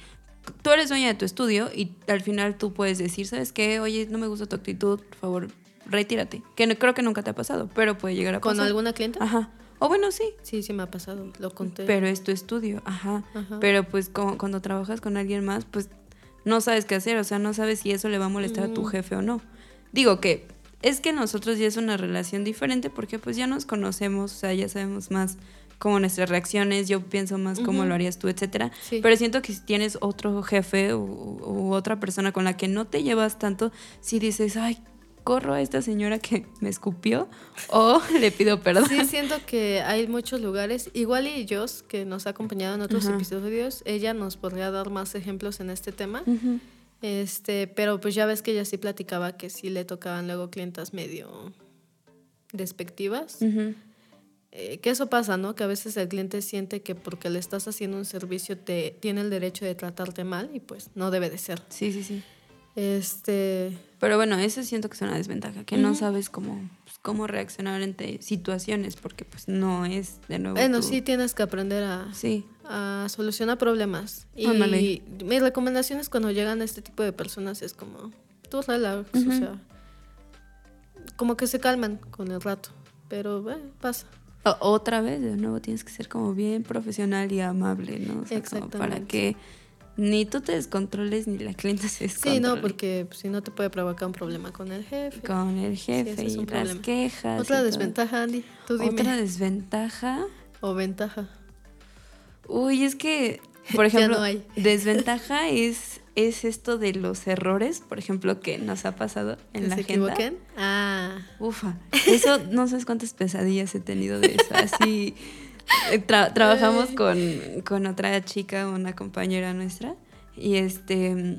tú eres dueña de tu estudio y al final tú puedes decir, ¿sabes qué? Oye, no me gusta tu actitud, por favor, retírate. Que no, creo que nunca te ha pasado, pero puede llegar a pasar. ¿Con alguna clienta? Ajá. O bueno, sí. Sí, sí me ha pasado, lo conté. Pero es tu estudio, ajá. Pero pues cuando trabajas con alguien más, pues no sabes qué hacer, o sea, no sabes si eso le va a molestar a tu mm. jefe o no. Digo que es que nosotros ya es una relación diferente porque pues ya nos conocemos, o sea, ya sabemos más como nuestras reacciones, yo pienso más cómo lo harías tú, etcétera. Pero siento que si tienes otro jefe u, u, otra persona con la que no te llevas tanto, si dices, ay, corro a esta señora que me escupió o le pido perdón. Sí, siento que hay muchos lugares, igual y yo, que nos ha acompañado en otros episodios, ella nos podría dar más ejemplos en este tema. Este, pero pues ya ves que ella sí platicaba que sí le tocaban luego clientas medio despectivas. Eh, que eso pasa, ¿no? Que a veces el cliente siente que porque le estás haciendo un servicio te tiene el derecho de tratarte mal y pues no debe de ser. Sí, sí, sí. Este. Pero bueno, eso siento que es una desventaja, que no sabes cómo, pues, cómo reaccionar ante situaciones, porque pues no es de nuevo. Bueno, sí tienes que aprender a, sí. a solucionar problemas. Y mi mis recomendaciones cuando llegan a este tipo de personas es como, tú relax, o sea, como que se calman con el rato, pero pasa. Otra vez, de nuevo, tienes que ser como bien profesional y amable, ¿no? Exactamente. para que ni tú te descontroles ni la clienta se descontrole. Sí, no, porque pues, si no te puede provocar un problema con el jefe. Con el jefe y las quejas. Otra desventaja, Andy. Tú dime. Otra desventaja. O ventaja. Uy, es que, por ejemplo, desventaja es, es esto de los errores, por ejemplo, que nos ha pasado en la se agenda. Equivoquen? Ah. Ufa. Eso, no sabes cuántas pesadillas he tenido de eso. Así. Eh, trabajamos con, otra chica, una compañera nuestra, y este,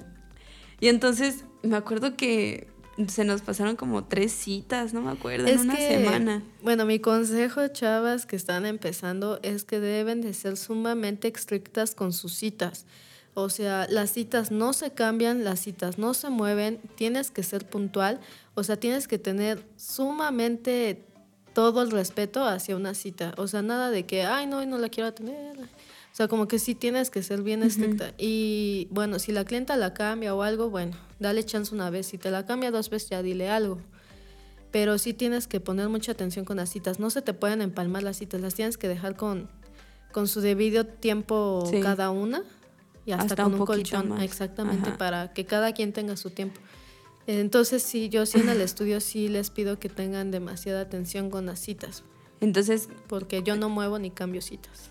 y entonces me acuerdo que se nos pasaron como tres citas, no me acuerdo, en una semana. Bueno, mi consejo, chavas que están empezando, es que deben de ser sumamente estrictas con sus citas. O sea, las citas no se cambian, las citas no se mueven, tienes que ser puntual, o sea, tienes que tener sumamente todo el respeto hacia una cita. O sea, nada de que, ay, no, no la quiero tener. O sea, como que sí tienes que ser bien estricta. Y bueno, si la clienta la cambia o algo, bueno, dale chance una vez. Si te la cambia dos veces, ya dile algo. Pero sí tienes que poner mucha atención con las citas. No se te pueden empalmar las citas, las tienes que dejar con, con su debido tiempo cada una. Y hasta, con un, colchón, exactamente, para que cada quien tenga su tiempo. Entonces, sí, yo sí en el estudio sí les pido que tengan demasiada atención con las citas. Entonces, porque yo no muevo ni cambio citas.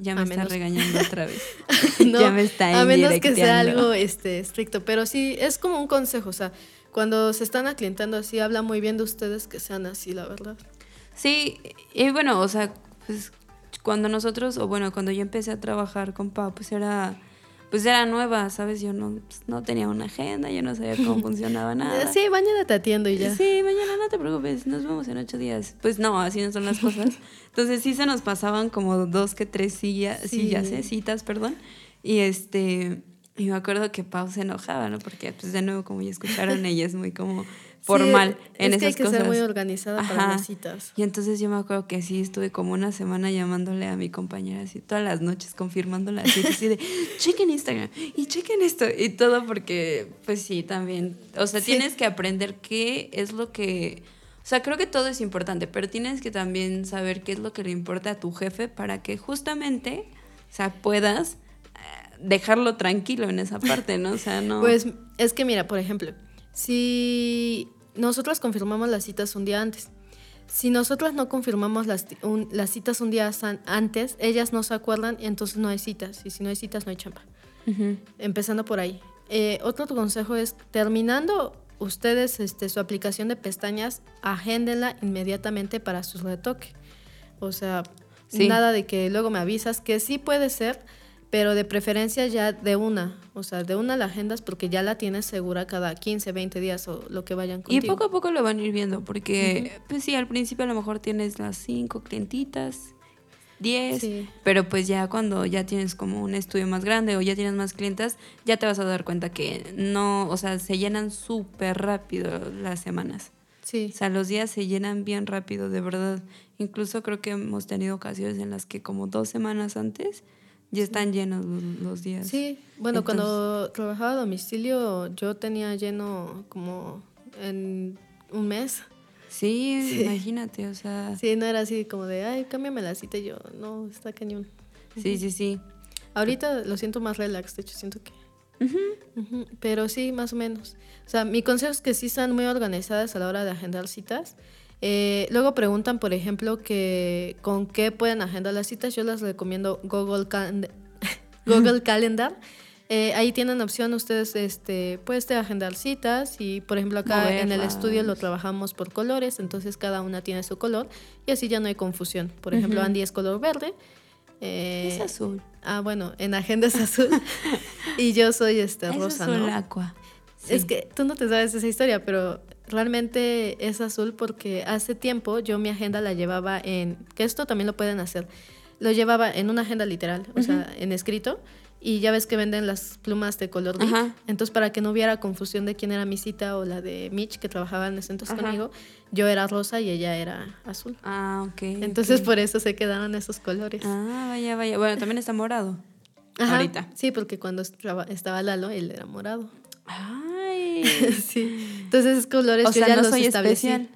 Ya me está regañando otra vez. no, ya me está A menos que sea algo este, estricto, pero sí es como un consejo, o sea, cuando se están aclientando así, habla muy bien de ustedes que sean así, la verdad. Sí, y bueno, o sea, pues cuando nosotros, o bueno, cuando yo empecé a trabajar con Pau, pues era pues era nueva, ¿sabes? Yo no, pues, no tenía una agenda, yo no sabía cómo funcionaba nada. Sí, mañana te atiendo y ya. Sí, mañana no te preocupes, nos vemos en ocho días. Pues no, así no son las cosas. Entonces sí se nos pasaban como dos que tres sillas, sillas, ¿eh? citas, perdón. Y este, y me acuerdo que Pau se enojaba, ¿no? Porque pues de nuevo, como ya escucharon, ella es muy como formal en es que hay que ser muy organizada para las citas. Y entonces yo me acuerdo que sí estuve como una semana llamándole a mi compañera así todas las noches confirmando las citas así de chequen Instagram y chequen esto y todo porque pues sí también, o sea, tienes que aprender qué es lo que o sea, creo que todo es importante, pero tienes que también saber qué es lo que le importa a tu jefe para que justamente, o sea, puedas eh, dejarlo tranquilo en esa parte, ¿no? O sea, no. Pues es que mira, por ejemplo, si nosotros confirmamos las citas un día antes. Si nosotros no confirmamos las, las citas un día antes, ellas no se acuerdan y entonces no hay citas. Y si no hay citas, no hay chamba. Empezando por ahí. Eh, otro consejo es, terminando ustedes este, su aplicación de pestañas, agéndenla inmediatamente para su retoque. O sea, nada de que luego me avisas, que sí puede ser, pero de preferencia ya de una, o sea, de una la agendas porque ya la tienes segura cada 15, 20 días o lo que vayan contigo. Y poco a poco lo van a ir viendo, porque pues sí, al principio a lo mejor tienes las cinco clientitas, 10, pero pues ya cuando ya tienes como un estudio más grande o ya tienes más clientas, ya te vas a dar cuenta que no, o sea, se llenan súper rápido las semanas. Sí. O sea, los días se llenan bien rápido, de verdad. Incluso creo que hemos tenido ocasiones en las que como dos semanas antes ya están llenos los días. Sí, bueno, cuando trabajaba a domicilio yo tenía lleno como en un mes. Sí, imagínate, o sea. Sí, no era así como de, ay, cámbiame la cita y yo, no, está cañón. Sí, sí, sí. Ahorita lo siento más relax, de hecho siento que... Pero sí, más o menos. O sea, mi consejo es que sí están muy organizadas a la hora de agendar citas eh, luego preguntan, por ejemplo, que con qué pueden agendar las citas. Yo les recomiendo Google, Google Calendar. Eh, ahí tienen opción ustedes, este, puedes agendar citas y, por ejemplo, acá en el estudio lo trabajamos por colores, entonces cada una tiene su color y así ya no hay confusión. Por ejemplo, Andy es color verde. Eh, es azul. Ah, bueno, en agenda es azul y yo soy este rosa, es azul ¿no? aqua. Es que tú no te sabes esa historia, pero realmente es azul porque hace tiempo yo mi agenda la llevaba en, que esto también lo pueden hacer, lo llevaba en una agenda literal, o sea, en escrito, y ya ves que venden las plumas de color. Entonces, para que no hubiera confusión de quién era mi cita o la de Mitch, que trabajaba en ese entonces conmigo, yo era rosa y ella era azul. Ah, ok. Entonces, por eso se quedaron esos colores. Ah, vaya, vaya. Bueno, también está morado. Ahorita. Sí, porque cuando estaba Lalo, él era morado. Ay. sí. Entonces, esos colores o sea, no soy especial.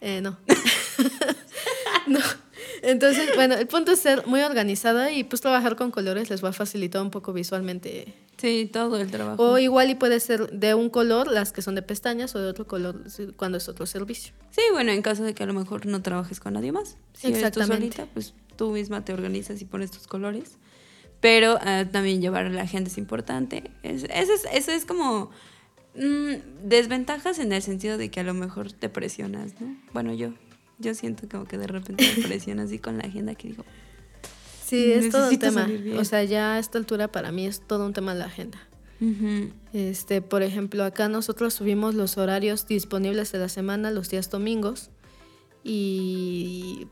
Eh, no. no. Entonces, bueno, el punto es ser muy organizada y pues trabajar con colores les va a facilitar un poco visualmente. Sí, todo el trabajo. O igual y puede ser de un color las que son de pestañas o de otro color cuando es otro servicio. Sí, bueno, en caso de que a lo mejor no trabajes con nadie más. Si Exactamente. tú pues tú misma te organizas y pones tus colores. Pero ah, también llevar a la gente es importante. eso, es, eso es como mm, desventajas en el sentido de que a lo mejor te presionas, ¿no? Bueno, yo, yo siento como que de repente me presiono así con la agenda que digo. Sí, es todo un tema. O sea, ya a esta altura para mí es todo un tema la agenda. Este, por ejemplo, acá nosotros subimos los horarios disponibles de la semana los días domingos y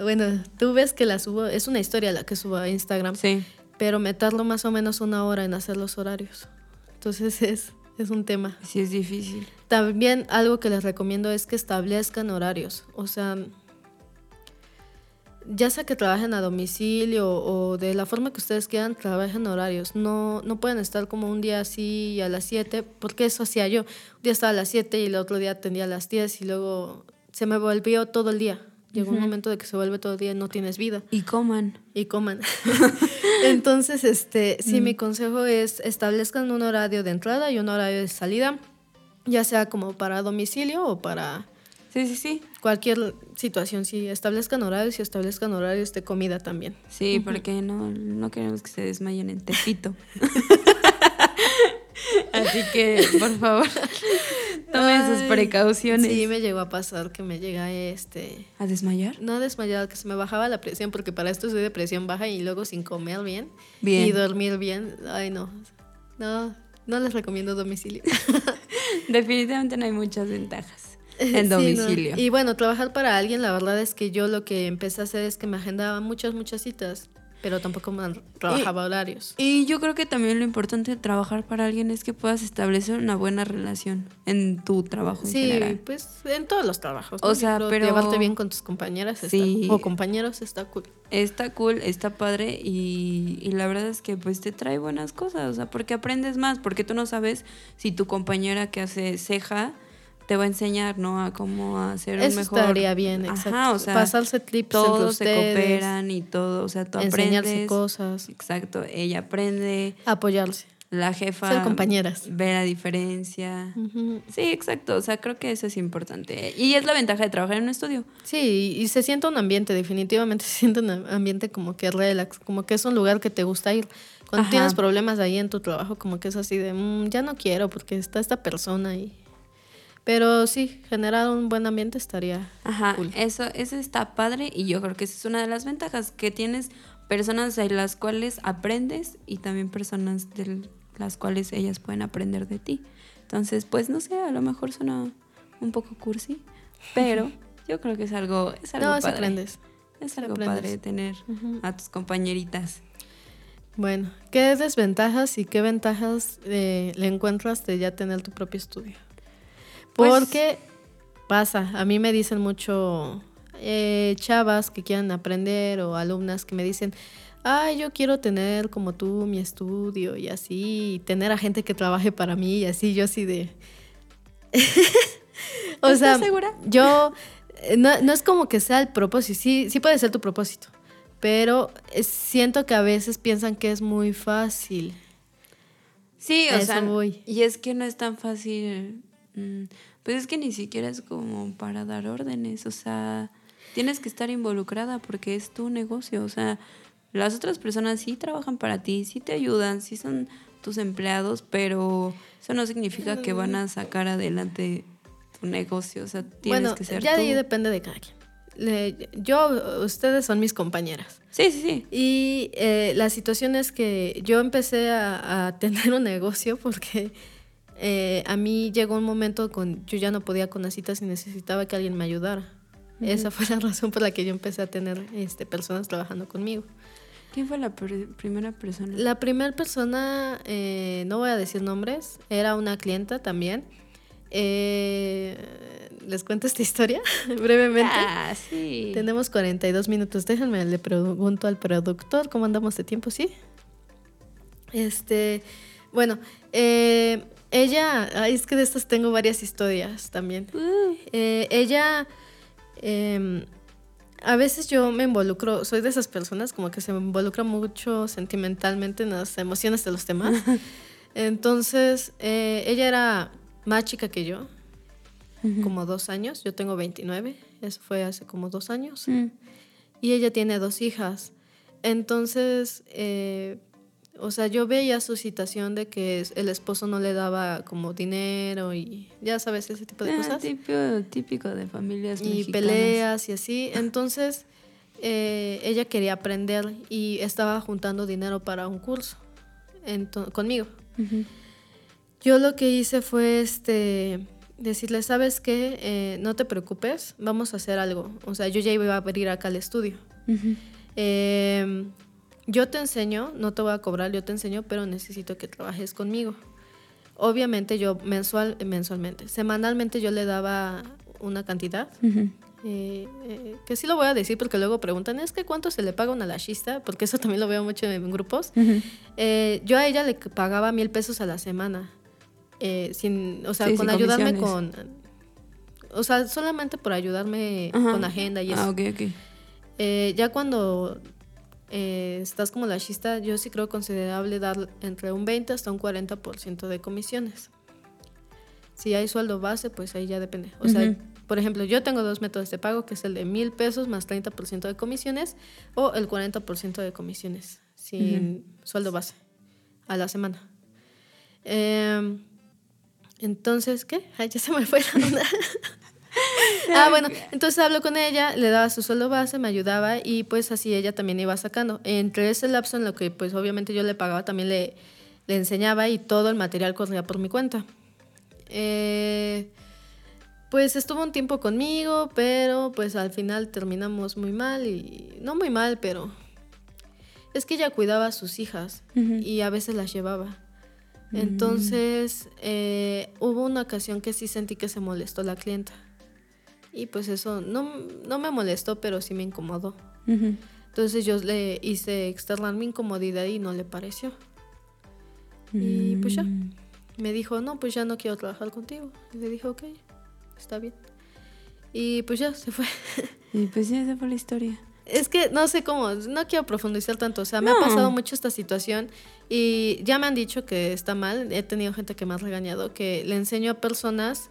bueno, tú ves que la subo, es una historia la que subo a Instagram. Sí pero me tardo más o menos una hora en hacer los horarios. Entonces es, es un tema. Sí, es difícil. También algo que les recomiendo es que establezcan horarios. O sea, ya sea que trabajen a domicilio o de la forma que ustedes quieran, trabajen horarios. No, no pueden estar como un día así a las 7, porque eso hacía yo. Un día estaba a las 7 y el otro día atendía a las 10 y luego se me volvió todo el día. Llegó un momento de que se vuelve todo el día y no tienes vida. Y coman. Y coman. Entonces, este, sí, mi mm. consejo es establezcan un horario de entrada y un horario de salida, ya sea como para domicilio o para... Sí, sí, sí. Cualquier situación, sí, establezcan horarios y establezcan horarios de comida también. Sí, porque no, no queremos que se desmayen en Tepito. Así que, por favor. Tome sus precauciones. Sí, me llegó a pasar que me llega este... ¿A desmayar? No a desmayar, que se me bajaba la presión, porque para esto soy de presión baja y luego sin comer bien. Bien. Y dormir bien. Ay, no. No, no les recomiendo domicilio. Definitivamente no hay muchas ventajas en domicilio. Y bueno, trabajar para alguien, la verdad es que yo lo que empecé a hacer es que me agendaba muchas, muchas citas pero tampoco trabajaba horarios. Y yo creo que también lo importante de trabajar para alguien es que puedas establecer una buena relación en tu trabajo. Sí, pues en todos los trabajos. O sea, pero llevarte bien con tus compañeras o compañeros está cool. Está cool, está padre y, y, la verdad es que pues te trae buenas cosas, o sea, porque aprendes más, porque tú no sabes si tu compañera que hace ceja te va a enseñar, ¿no? A cómo hacer Eso un mejor... estaría bien, exacto. o sea, pasarse tips todos se cooperan y todo, o sea, tú Enseñarse cosas. Exacto, ella aprende. Apoyarse. La jefa. Ser compañeras. Ve la diferencia. Sí, exacto. O sea, creo que eso es importante. Y es la ventaja de trabajar en un estudio. Sí, y se siente un ambiente, definitivamente se siente un ambiente como que relax, como que es un lugar que te gusta ir. Cuando tienes problemas ahí en tu trabajo, como que es así de, mm, ya no quiero porque está esta persona y pero sí, generar un buen ambiente estaría Ajá, eso, eso está padre y yo creo que esa es una de las ventajas, que tienes personas de las cuales aprendes y también personas de las cuales ellas pueden aprender de ti. Entonces, pues no sé, a lo mejor suena un poco cursi, pero yo creo que es algo, es algo padre. aprendes. Es algo padre tener a tus compañeritas. Bueno, ¿qué desventajas y qué ventajas eh, le encuentras de ya tener tu propio estudio? Pues Porque pasa, a mí me dicen mucho eh, chavas que quieran aprender o alumnas que me dicen, ay, yo quiero tener como tú mi estudio y así, y tener a gente que trabaje para mí y así, yo así de... o sea, segura? yo, eh, no, no, es como que sea el propósito, sí, sí puede ser tu propósito, pero siento que a veces piensan que es muy fácil. Sí, o sea, y es que no es tan fácil pues es que ni siquiera es como para dar órdenes, o sea, tienes que estar involucrada porque es tu negocio, o sea, las otras personas sí trabajan para ti, sí te ayudan, sí son tus empleados, pero eso no significa que van a sacar adelante tu negocio, o sea, tienes que ser ya de ahí depende de cada quien. yo, ustedes son mis compañeras. Sí, sí, sí. Y eh, la situación es que yo empecé a, a tener un negocio porque eh, a mí llegó un momento con yo ya no podía con las citas y necesitaba que alguien me ayudara. Esa fue la razón por la que yo empecé a tener este, personas trabajando conmigo. ¿Quién fue la primera persona? La primera persona, eh, no voy a decir nombres, era una clienta también. Eh, ¿Les cuento esta historia brevemente? Ah, sí. Tenemos 42 minutos. Déjenme, le pregunto al productor cómo andamos de tiempo, ¿sí? Este, bueno, eh, ella, es que de estas tengo varias historias también. Uh. Eh, ella, em, a veces yo me involucro, soy de esas personas como que se involucra mucho sentimentalmente en las emociones de los temas. Entonces, eh, ella era más chica que yo, como dos años. Yo tengo 29, eso fue hace como dos años. Mm. Y ella tiene dos hijas. Entonces, eh, o sea, yo veía su situación de que el esposo no le daba como dinero y ya sabes, ese tipo de ah, cosas. Típico, típico de familias Y peleas y así. Entonces, eh, ella quería aprender y estaba juntando dinero para un curso conmigo. Yo lo que hice fue este decirle, ¿sabes qué? Eh, no te preocupes, vamos a hacer algo. O sea, yo ya iba a abrir acá el estudio yo te enseño, no te voy a cobrar, yo te enseño, pero necesito que trabajes conmigo. Obviamente yo mensual, mensualmente, semanalmente yo le daba una cantidad, eh, eh, que sí lo voy a decir porque luego preguntan, es que cuánto se le paga a una lashista, porque eso también lo veo mucho en grupos. Eh, yo a ella le pagaba mil pesos a la semana, sin, o sea, con ayudarme con, o sea, solamente por ayudarme con agenda y ah, eso. Ah, ok, ok. ya cuando eh, estás como la chista, yo sí creo considerable dar entre un 20 hasta un 40% de comisiones. Si hay sueldo base, pues ahí ya depende. O sea, por ejemplo, yo tengo dos métodos de pago, que es el de mil pesos más 30% de comisiones o el 40% de comisiones sin sueldo base a la semana. Em, entonces, ¿qué? Ay, ya se me fue la onda. ah, bueno, entonces hablo con ella, le daba su sueldo base, me ayudaba y pues así ella también iba sacando. Entre ese lapso en lo que pues obviamente yo le pagaba, también le, le enseñaba y todo el material corría por mi cuenta. Eh, pues estuvo un tiempo conmigo, pero pues al final terminamos muy mal y no muy mal, pero es que ella cuidaba a sus hijas y a veces las llevaba. Mm. Entonces eh, hubo una ocasión que sí sentí que se molestó la clienta. Y pues eso no, no me molestó, pero sí me incomodó. Entonces yo le hice externar mi incomodidad y no le pareció. Y pues ya. Mm. Me dijo, no, pues ya no quiero trabajar contigo. Y le dije, ok está bien. Y pues ya se fue. Y pues ya se fue la historia. Es que no sé cómo, no quiero profundizar tanto, o sea, me ha pasado mucho esta situación y ya me han dicho que está mal, he tenido gente que me ha regañado, que le enseño a personas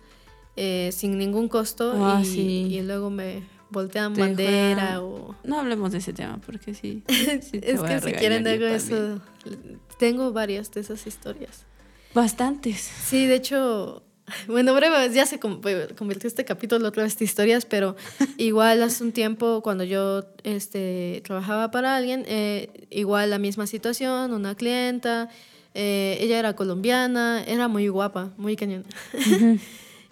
eh, sin ningún costo ah, y, luego me voltean bandera o... No hablemos de ese tema porque sí. es que si quieren algo eso, tengo varias de esas historias. Bastantes. Sí, de hecho, bueno, breve, ya se convirtió este capítulo otra vez de historias, pero igual hace un tiempo cuando yo este, trabajaba para alguien, eh, igual la misma situación, una clienta, eh, ella era colombiana, era muy guapa, muy cañón.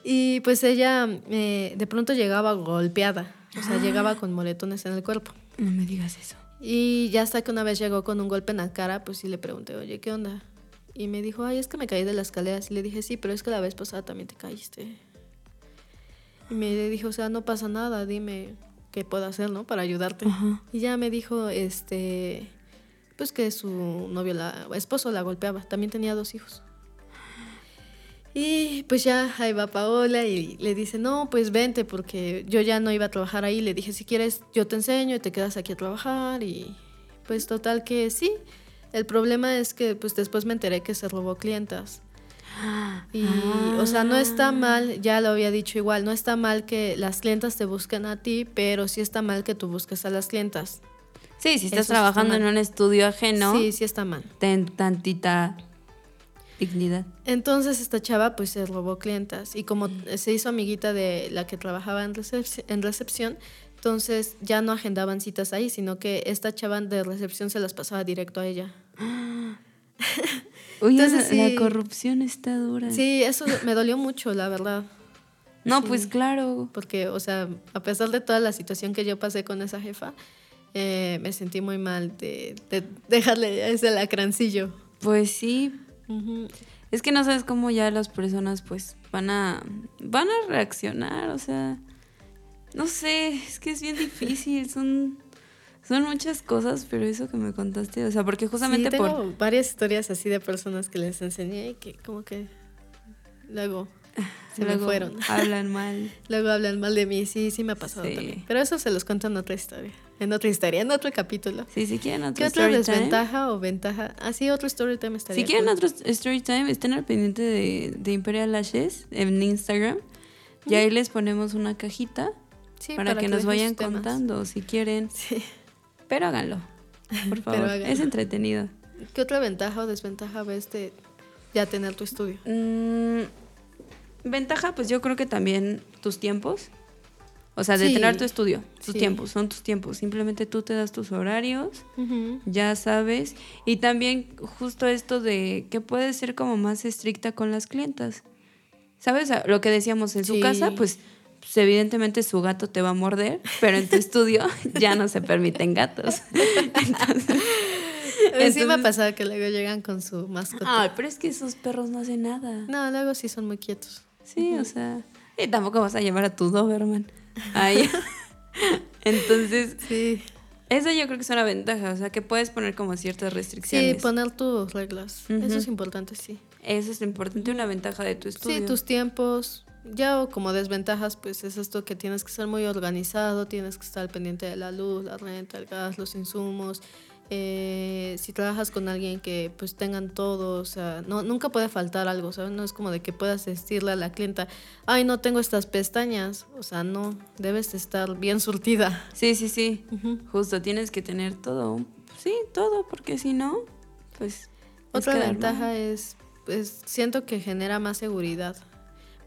y pues ella eh, de pronto llegaba golpeada, o sea, llegaba con moretones en el cuerpo. No me digas eso. Y ya hasta que una vez llegó con un golpe en la cara, pues sí le pregunté, oye, ¿qué onda? Y me dijo, ay, es que me caí de las escaleras. Y le dije, sí, pero es que la vez pasada también te caíste. Y me dijo, o sea, no pasa nada, dime qué puedo hacer, ¿no? Para ayudarte. Y ya me dijo, este, pues que su novio, la, esposo la golpeaba. También tenía dos hijos. Y pues ya ahí va Paola y le dice, no, pues vente porque yo ya no iba a trabajar ahí. Le dije, si quieres, yo te enseño y te quedas aquí a trabajar. Y pues total que sí. El problema es que pues después me enteré que se robó clientas. Y, o sea, no está ah. mal, ya lo había dicho igual, no está mal que las clientas te busquen a ti, pero sí está mal que tú busques a las clientas. Sí, si estás trabajando en un estudio ajeno. Sí, sí está mal. Ten tantita dignidad. Entonces esta chava pues se robó clientas y como se hizo amiguita de la que trabajaba en, en recepción, entonces ya no agendaban citas ahí, sino que esta chava de recepción se las pasaba directo a ella. Oye, la corrupción está dura. Sí, eso me dolió mucho, la verdad. No, pues claro. Porque, o sea, a pesar de toda la situación que yo pasé con esa jefa, eh, me sentí muy mal de, dejarle ese lacrancillo. Pues sí. Es que no sabes cómo ya las personas pues van a van a reaccionar, o sea, no sé, es que es bien difícil, son, son muchas cosas, pero eso que me contaste, o sea, porque justamente sí, tengo varias historias así de personas que les enseñé y que como que luego se me fueron. Hablan mal. luego hablan mal de mí, sí, sí me ha pasado también. Pero eso se los cuento en otra historia, en otra historia, en otro capítulo. Sí, si quieren otro ¿Qué otra desventaja o ventaja? Así ah, otro story time estaría Si quieren otro story time, estén al pendiente de, de Imperial Lashes en Instagram. Y ahí les ponemos una cajita para, que, nos vayan contando si quieren. Sí. Pero háganlo, por favor. Es entretenido. ¿Qué otra ventaja o desventaja ves de ya tener tu estudio? Mm, ventaja, pues yo creo que también tus tiempos. O sea, de tener tu estudio, tus tiempos, son tus tiempos. Simplemente tú te das tus horarios, ya sabes. Y también justo esto de que puedes ser como más estricta con las clientas. ¿Sabes? Lo que decíamos en su casa, pues pues, evidentemente su gato te va a morder, pero en tu estudio ya no se permiten gatos. Entonces, sí me ha pasado que luego llegan con su mascota. Ay, pero es que esos perros no hacen nada. No, luego sí son muy quietos. Sí, o sea, y tampoco vas a llevar a tu Doberman. Ahí. Entonces, sí. Eso yo creo que es una ventaja, o sea, que puedes poner como ciertas restricciones. Sí, poner tus reglas. Eso es importante, sí. Eso es importante, una ventaja de tu estudio. Sí, tus tiempos, ya como desventajas, pues es esto que tienes que ser muy organizado, tienes que estar pendiente de la luz, la renta, el gas, los insumos. Eh, si trabajas con alguien que pues tengan todo, o sea, no, nunca puede faltar algo, ¿sabes? No es como de que puedas decirle a la clienta, ay, no tengo estas pestañas, o sea, no, debes estar bien surtida. Sí, sí, sí, justo, tienes que tener todo, sí, todo, porque si no, pues... Otra ventaja es pues siento que genera más seguridad.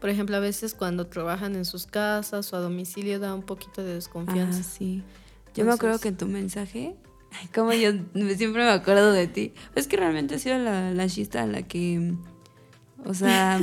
Por ejemplo, a veces cuando trabajan en sus casas o a domicilio da un poquito de desconfianza. Ah, sí. Yo me acuerdo que en tu mensaje, como yo siempre me acuerdo de ti, es que realmente ha sido la, la chista a la que, o sea,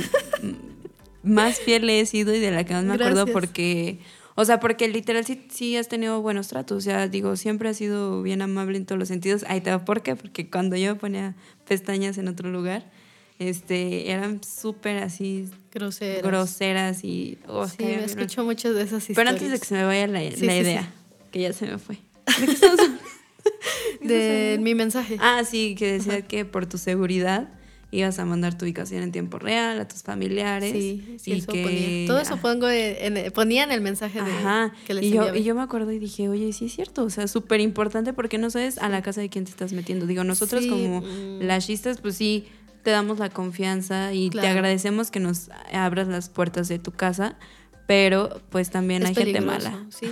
más fiel he sido y de la que más me acuerdo porque o sea, porque literal sí, sí has tenido buenos tratos. O sea, digo, siempre has sido bien amable en todos los sentidos. Ahí te va, ¿por qué? Porque cuando yo me ponía pestañas en otro lugar, este, eran súper así groseras. groseras y... Oh, sí, me escucho muchas de esas historias. Pero antes de que se me vaya la, idea, que ya se me fue. ¿De De mi mensaje. Ah, sí, que decía que por tu seguridad ibas a mandar tu ubicación en tiempo real a tus familiares. Sí, sí y que... Todo eso pongo en, ponía en el mensaje de que les y yo, y yo me acuerdo y dije, oye, sí es cierto, o sea, súper importante porque no sabes a la casa de quién te estás metiendo. Digo, nosotros como mm. las chistas, pues sí, te damos la confianza y te agradecemos que nos abras las puertas de tu casa, pero pues también hay gente mala. Sí.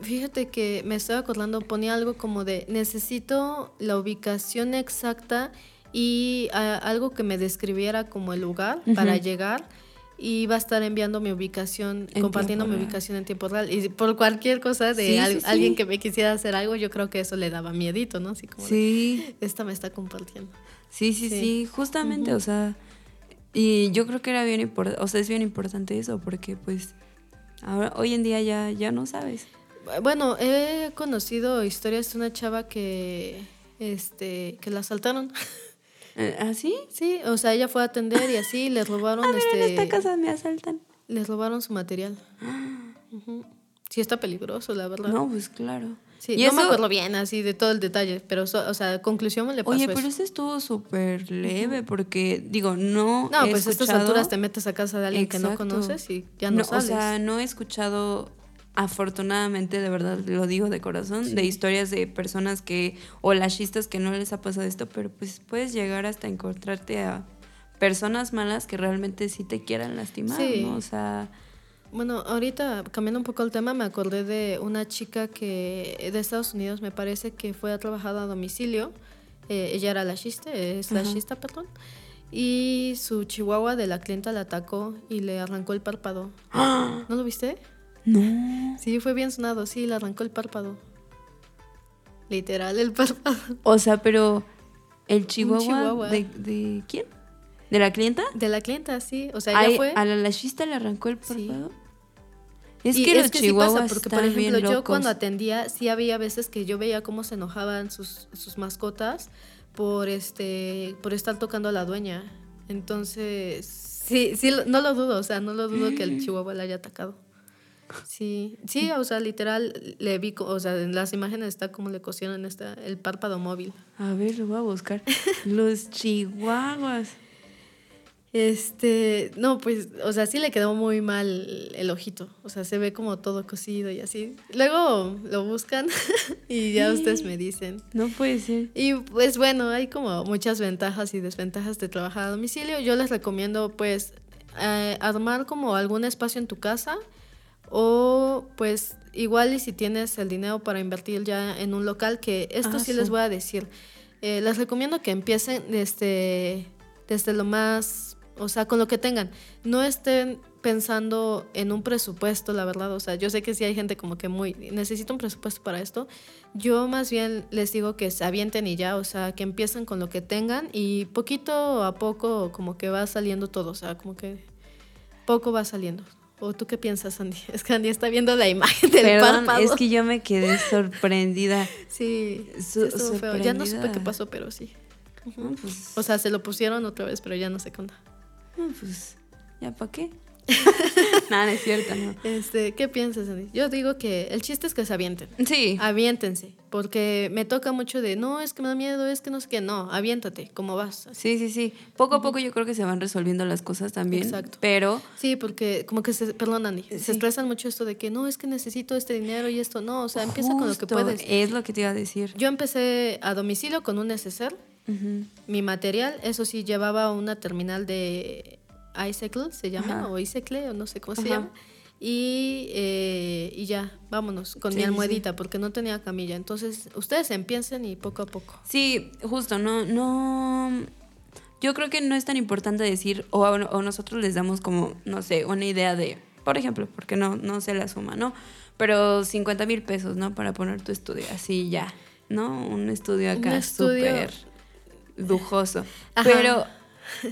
Fíjate que me estaba acordando, ponía algo como de necesito la ubicación exacta y algo que me describiera como el lugar para llegar y va a estar enviando mi ubicación, compartiendo mi ubicación en tiempo real. Y por cualquier cosa de alguien que me quisiera hacer algo, yo creo que eso le daba miedito, ¿no? Así como sí. esta me está compartiendo. Sí, sí, sí, justamente, o sea, y yo creo que era bien importante, o sea, es bien importante eso, porque pues ahora, hoy en día ya, ya no sabes. Bueno, he conocido historias de una chava que, este, que la asaltaron. ¿Ah, sí? Sí, o sea, ella fue a atender y así les robaron a este. en esta casa me asaltan. Les robaron su material. Sí, está peligroso, la verdad. No, pues claro. Sí, no me acuerdo bien así de todo el detalle, pero, o sea, conclusión me le pasó Oye, pero eso. estuvo súper leve porque, digo, no No, pues a estas alturas te metes a casa de alguien que no conoces y ya no, no sales. O sea, no he escuchado afortunadamente, de verdad lo digo de corazón, de historias de personas que, o lashistas que no les ha pasado esto, pero pues puedes llegar hasta encontrarte a personas malas que realmente sí te quieran lastimar, ¿no? O sea... Bueno, ahorita cambiando un poco el tema, me acordé de una chica que de Estados Unidos me parece que fue a trabajar a domicilio. Eh, ella era lashista, es lashista, perdón. Y su chihuahua de la clienta la atacó y le arrancó el párpado. ¿No lo viste? No. Sí, fue bien sonado, sí, le arrancó el párpado. Literal, el párpado. O sea, pero el chihuahua, De, quién? ¿De la clienta? De la clienta, sí. O sea, ella fue. ¿A la lashista le arrancó el párpado? Es que los chihuahuas porque, por ejemplo, yo cuando atendía, sí había veces que yo veía cómo se enojaban sus, sus mascotas por este por estar tocando a la dueña. Entonces, sí, sí, no lo dudo, o sea, no lo dudo que el chihuahua la haya atacado. Sí, sí, o sea, literal, le vi, o sea, en las imágenes está como le cosieron esta, el párpado móvil. A ver, lo voy a buscar. Los chihuahuas. Este, no, pues, o sea, sí le quedó muy mal el ojito. O sea, se ve como todo cosido y así. Luego lo buscan y ya ustedes me dicen. No puede ser. Y pues bueno, hay como muchas ventajas y desventajas de trabajar a domicilio. Yo les recomiendo, pues, eh, armar como algún espacio en tu casa o pues igual y si tienes el dinero para invertir ya en un local, que esto ah, sí, les voy a decir. Eh, les recomiendo que empiecen desde, desde lo más, o sea, con lo que tengan. No estén pensando en un presupuesto, la verdad. O sea, yo sé que sí hay gente como que muy, necesito un presupuesto para esto. Yo más bien les digo que se avienten y ya, o sea, que empiecen con lo que tengan y poquito a poco como que va saliendo todo, o sea, como que poco va saliendo. ¿O tú qué piensas, Andy? Es que Andy está viendo la imagen del Perdón, párpado. es que yo me quedé sorprendida. sí, feo. Ya no supe qué pasó, pero sí. Pues o sea, se lo pusieron otra vez, pero ya no sé cuándo. pues, ¿ya para qué? Nada, es cierto, ¿no? Este, ¿Qué piensas, Andy? Yo digo que el chiste es que se avienten. Sí. Aviéntense. Porque me toca mucho de, no, es que me da miedo, es que no sé qué. No, aviéntate, ¿cómo vas? Sí, sí, sí. Poco a poco yo creo que se van resolviendo las cosas también. Exacto. Pero. Sí, porque como que se, perdón, Andy, se estresan mucho esto de que no, es que necesito este dinero y esto. No, o sea, empieza con lo que puedes. Es lo que te iba a decir. Yo empecé a domicilio con un neceser. Mi material, eso sí, llevaba una terminal de Icicle se llama, o Icecle, o no sé cómo se llama. Y, eh, y ya, vámonos, con mi almohadita, porque no tenía camilla. Entonces, ustedes empiecen y poco a poco. Sí, justo, no, no, yo creo que no es tan importante decir, o, o nosotros les damos como, no sé, una idea de, por ejemplo, porque no, no se la suma, ¿no? Pero 50 mil pesos, ¿no? Para poner tu estudio, así ya, ¿no? Un estudio acá súper lujoso. Pero,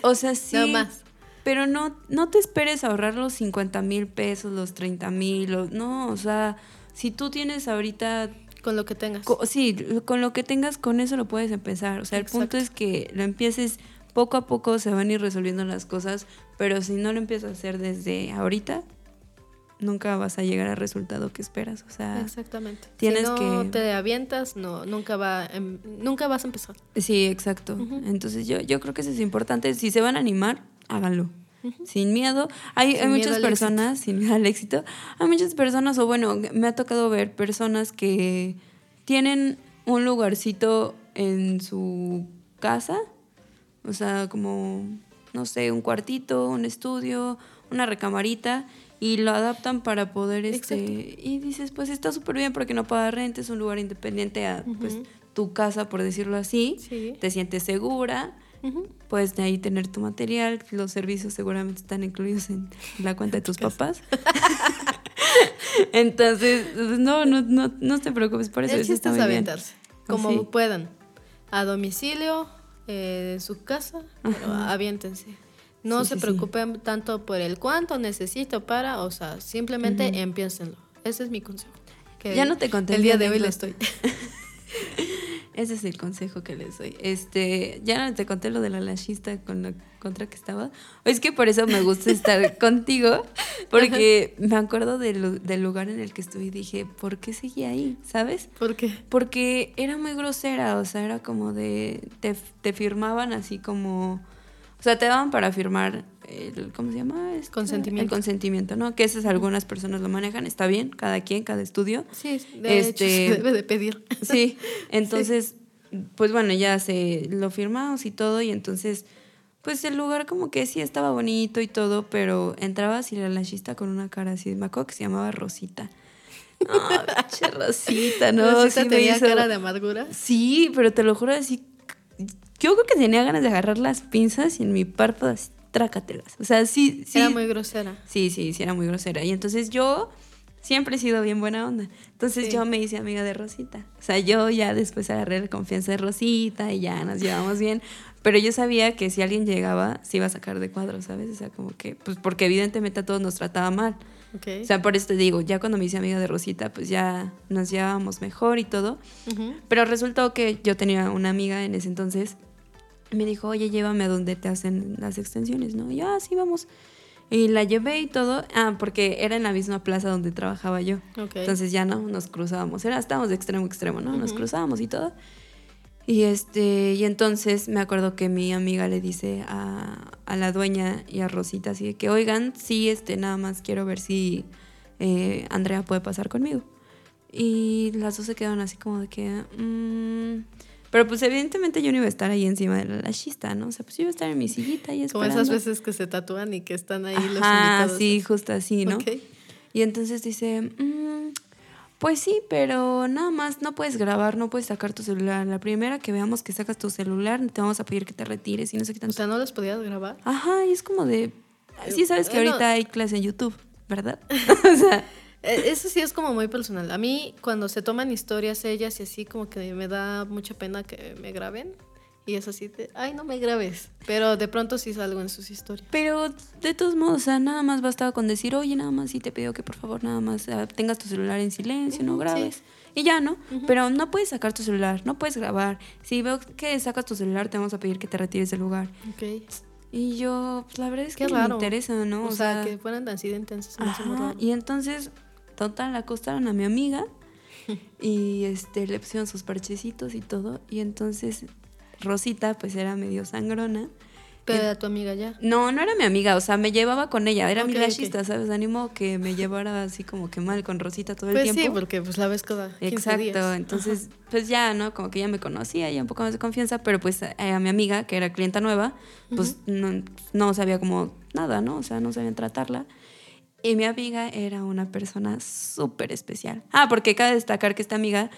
o sea, sí. No más. Pero no, no te esperes ahorrar los 50 mil pesos, los 30 mil, no, o sea, si tú tienes ahorita con lo que tengas. sí, con lo que tengas, con eso lo puedes empezar. O sea, el punto es que lo empieces poco a poco, se van a ir resolviendo las cosas, pero si no lo empiezas a hacer desde ahorita, nunca vas a llegar al resultado que esperas. O sea, exactamente. Tienes si no te avientas, no, nunca va, em, nunca vas a empezar. Sí, exacto. Entonces yo, yo creo que eso es importante. Si se van a animar, háganlo. Sin miedo. Hay, hay muchas personas, sin miedo al éxito, hay muchas personas, o bueno, me ha tocado ver personas que tienen un lugarcito en su casa, o sea, como, no sé, un cuartito, un estudio, una recamarita, y lo adaptan para poder, este, y dices, pues está súper bien porque no paga renta, es un lugar independiente a, pues, tu casa, por decirlo así, te sientes segura, Puedes de ahí tener tu material, los servicios seguramente están incluidos en la cuenta de tus papás. Entonces, pues, no, no, no, no te preocupes por eso. aventarse, como puedan. A domicilio, eh, en su casa, pero aviéntense. No se preocupen tanto por el cuánto necesito para, o sea, simplemente uh Ese es mi consejo. ya no te conté. El día de hoy le estoy. Ese es el consejo que les doy. Este, ya no te conté lo de la lashista con la contra que estaba. Es que por eso me gusta estar contigo, porque me acuerdo del lugar en el que estuve y dije, ¿por qué seguía ahí? ¿Sabes? ¿Por qué? Porque era muy grosera, o sea, era como de, te, te firmaban así como, o sea, te daban para firmar el, ¿cómo se llama? Este, consentimiento. El consentimiento, ¿no? Que esas algunas personas lo manejan, está bien, cada quien, cada estudio. Sí, de este, hecho, debe de pedir. Sí, entonces, pues bueno, ya se lo firmamos y todo, y entonces, pues el lugar como que sí estaba bonito y todo, pero entrabas y la lachista con una cara así, me acuerdo que se llamaba Rosita. Ah, Rosita, ¿no? Rosita sí tenía cara de amargura. Sí, pero te lo juro así, yo creo que tenía ganas de agarrar las pinzas y en mi párpado así trácatelas. O sea, sí, sí. Era muy grosera. Sí, sí, sí, era muy grosera. Y entonces yo siempre he sido bien buena onda. Entonces yo me hice amiga de Rosita. O sea, yo ya después agarré la confianza de Rosita y ya nos llevamos bien. Pero yo sabía que si alguien llegaba, se iba a sacar de cuadro, ¿sabes? O sea, como que, pues porque evidentemente a todos nos trataba mal. O sea, por eso te digo, ya cuando me hice amiga de Rosita, pues ya nos llevábamos mejor y todo. Pero resultó que yo tenía una amiga en ese entonces me dijo, oye, llévame a donde te hacen las extensiones, ¿no? Y yo, ah, sí, vamos. Y la llevé y todo. Ah, porque era en la misma plaza donde trabajaba yo. Entonces ya no, nos cruzábamos. Era, estábamos de extremo a extremo, ¿no? Nos cruzábamos y todo. Y este, y entonces me acuerdo que mi amiga le dice a, a la dueña y a Rosita así de que, oigan, sí, este, nada más quiero ver si eh, Andrea puede pasar conmigo. Y las dos se quedaron así como de que, mmm, pero pues evidentemente yo no iba a estar ahí encima de la lachista, ¿no? O sea, pues yo iba a estar en mi sillita y esperando. Como esas veces que se tatúan y que están ahí los invitados. sí, justo así, ¿no? Y entonces dice, mm, pues sí, pero nada más no puedes grabar, no puedes sacar tu celular. La primera que veamos que sacas tu celular, te vamos a pedir que te retires y no sé qué tanto. O sea, ¿no los podías grabar? Ajá, y es como de... Sí sabes que ahorita hay clase en YouTube, ¿verdad? o sea... E, eso sí es como muy personal. A mí cuando se toman historias ellas y así como que me da mucha pena que me graben. Y es así de, ay, no me grabes. Pero de pronto sí salgo en sus historias. Pero de todos modos, o sea, nada más bastaba con decir, oye, nada más sí te pido que por favor nada más ah, tengas tu celular en silencio, no grabes. Y ya, ¿no? Pero no puedes sacar tu celular, no puedes grabar. Si veo que sacas tu celular, te vamos a pedir que te retires del lugar. Ok. Y yo, pues la verdad es que me interesa, ¿no? O, sea, que fueran así de intensos. Y entonces Total, acostaron a mi amiga y este, le pusieron sus parchecitos y todo. Y entonces Rosita, pues era medio sangrona. ¿Pero era tu amiga ya? No, no era mi amiga, o sea, me llevaba con ella, era mi lachista, ¿sabes? Animo que me llevara así como que mal con Rosita todo el pues tiempo. Sí, porque pues la ves cada 15 Exacto, entonces pues ya, ¿no? Como que ya me conocía, ya un poco más de confianza, pero pues a mi amiga, que era clienta nueva, pues no, no sabía como nada, ¿no? O sea, no sabía tratarla. Y mi amiga era una persona súper especial. Ah, porque cabe destacar que esta amiga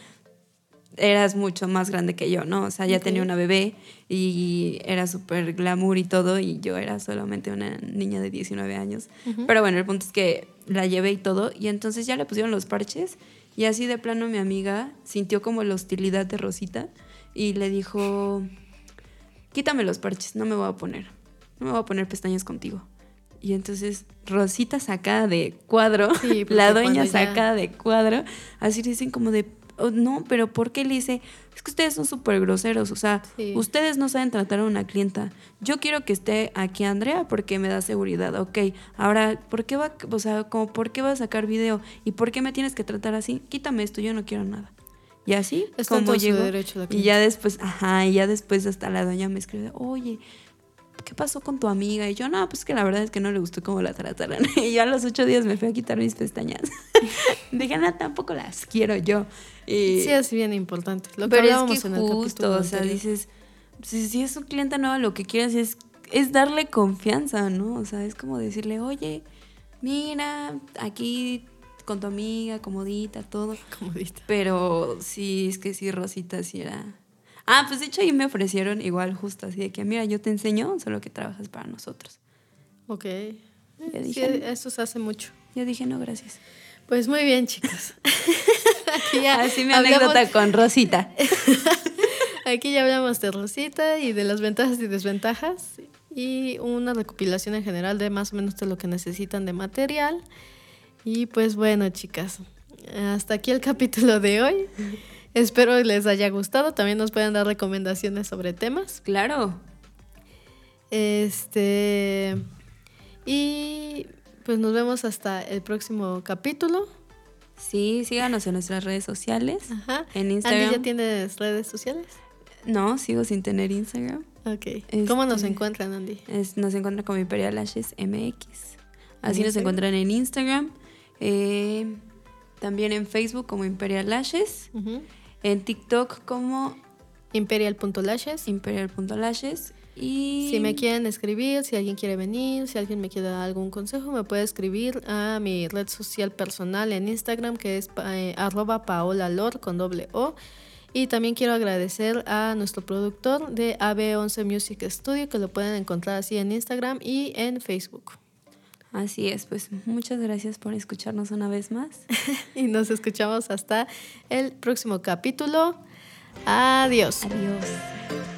eras mucho más grande que yo, ¿no? O sea, ya tenía una bebé y era súper glamour y todo y yo era solamente una niña de 19 años. Pero bueno, el punto es que la llevé y todo y entonces ya le pusieron los parches y así de plano mi amiga sintió como la hostilidad de Rosita y le dijo, quítame los parches, no me voy a poner, no me voy a poner pestañas contigo. Y entonces Rosita sacada de cuadro, la doña sacada de cuadro, así dicen como de, no, pero ¿por qué le dice? Es que ustedes son súper groseros, o sea, ustedes no saben tratar a una clienta. Yo quiero que esté aquí Andrea porque me da seguridad, ok. Ahora, ¿por qué va, o sea, como, ¿por qué va a sacar video? ¿Y por qué me tienes que tratar así? Quítame esto, yo no quiero nada. Y así, como llegó. y ya después, ajá, y ya después hasta la doña me escribe, oye, ¿qué pasó con tu amiga? Y yo, no, pues que la verdad es que no le gustó cómo la trataron. Y yo a los ocho días me fui a quitar mis pestañas. Dije, no, tampoco las quiero yo. Y, sí, es bien importante. Lo que pero es que en justo, o sea, dices, si, es un cliente nuevo, lo que quieres es, es darle confianza, ¿no? O sea, es como decirle, oye, mira, aquí con tu amiga, comodita, todo. Comodita. Pero sí, es que sí, Rosita sí era Ah, pues de hecho ahí me ofrecieron igual justo así de que, mira, yo te enseño, solo que trabajas para nosotros. Ok. Ya dije, eso se hace mucho. Yo dije, no, gracias. Pues muy bien, chicos. Aquí ya así mi anécdota con Rosita. Aquí ya hablamos de Rosita y de las ventajas y desventajas y una recopilación en general de más o menos de lo que necesitan de material. Y pues bueno, chicas, hasta aquí el capítulo de hoy. Espero les haya gustado. También nos pueden dar recomendaciones sobre temas. Claro. Este. Y pues nos vemos hasta el próximo capítulo. Sí, síganos en nuestras redes sociales. Ajá. En Instagram. ¿Andy ya tienes redes sociales? No, sigo sin tener Instagram. Ok. ¿Cómo nos este, encuentran, Andy? nos encuentran como Imperial Lashes MX. Así nos encuentran en Instagram. Eh, también en Facebook como Imperial Lashes. En TikTok como imperial.lashes. Imperial.lashes. Y si me quieren escribir, si alguien quiere venir, si alguien me quiere dar algún consejo, me puede escribir a mi red social personal en Instagram que es eh, arroba paolalor con doble O. Y también quiero agradecer a nuestro productor de AB11 Music Studio que lo pueden encontrar así en Instagram y en Facebook. Así es, pues muchas gracias por escucharnos una vez más. y nos escuchamos hasta el próximo capítulo. Adiós. Adiós.